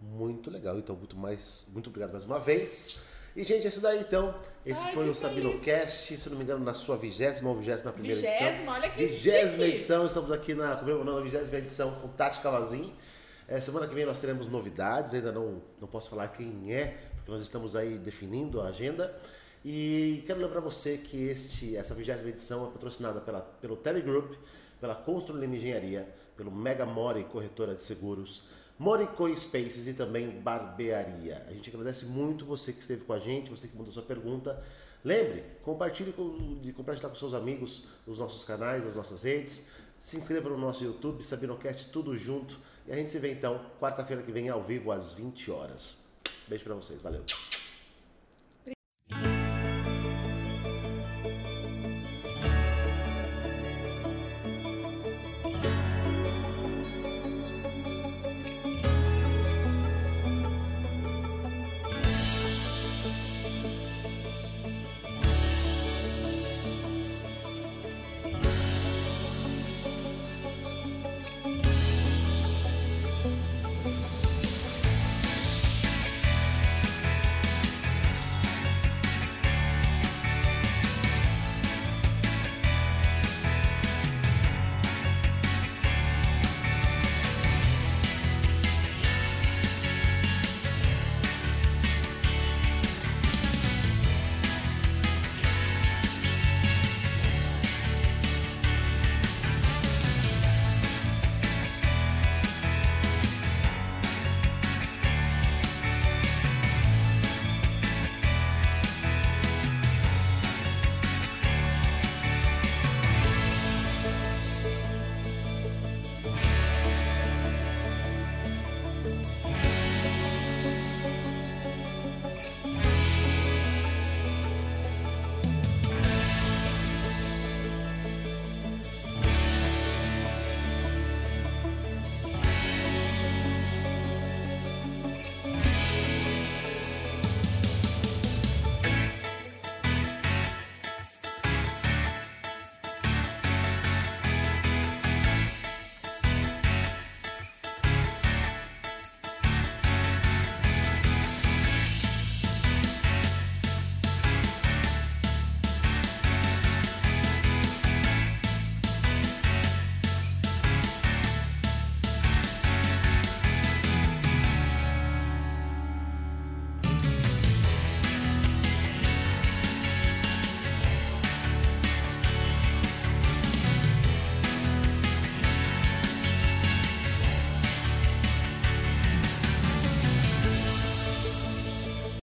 Muito legal, então muito mais, muito obrigado mais uma vez. E gente, é isso daí então. Esse Ai, foi o Sabino Cast, se não me engano, na sua vigésima ou vigésima primeira edição. Vigésima, olha que Vigésima edição, estamos aqui na comemorando a vigésima edição com Tati Cavazin. É, semana que vem nós teremos novidades, ainda não, não posso falar quem é, porque nós estamos aí definindo a agenda. E quero lembrar você que este, essa vigésima edição é patrocinada pela, pelo Telegroup, pela Constru Lima Engenharia, pelo Mega Mori Corretora de Seguros, Morico Spaces e também Barbearia. A gente agradece muito você que esteve com a gente, você que mandou sua pergunta. Lembre, compartilhe com, de compartilhar com seus amigos os nossos canais, as nossas redes. Se inscreva no nosso YouTube, SabinoCast, tudo junto. E a gente se vê então quarta-feira que vem ao vivo às 20 horas. Beijo pra vocês, valeu.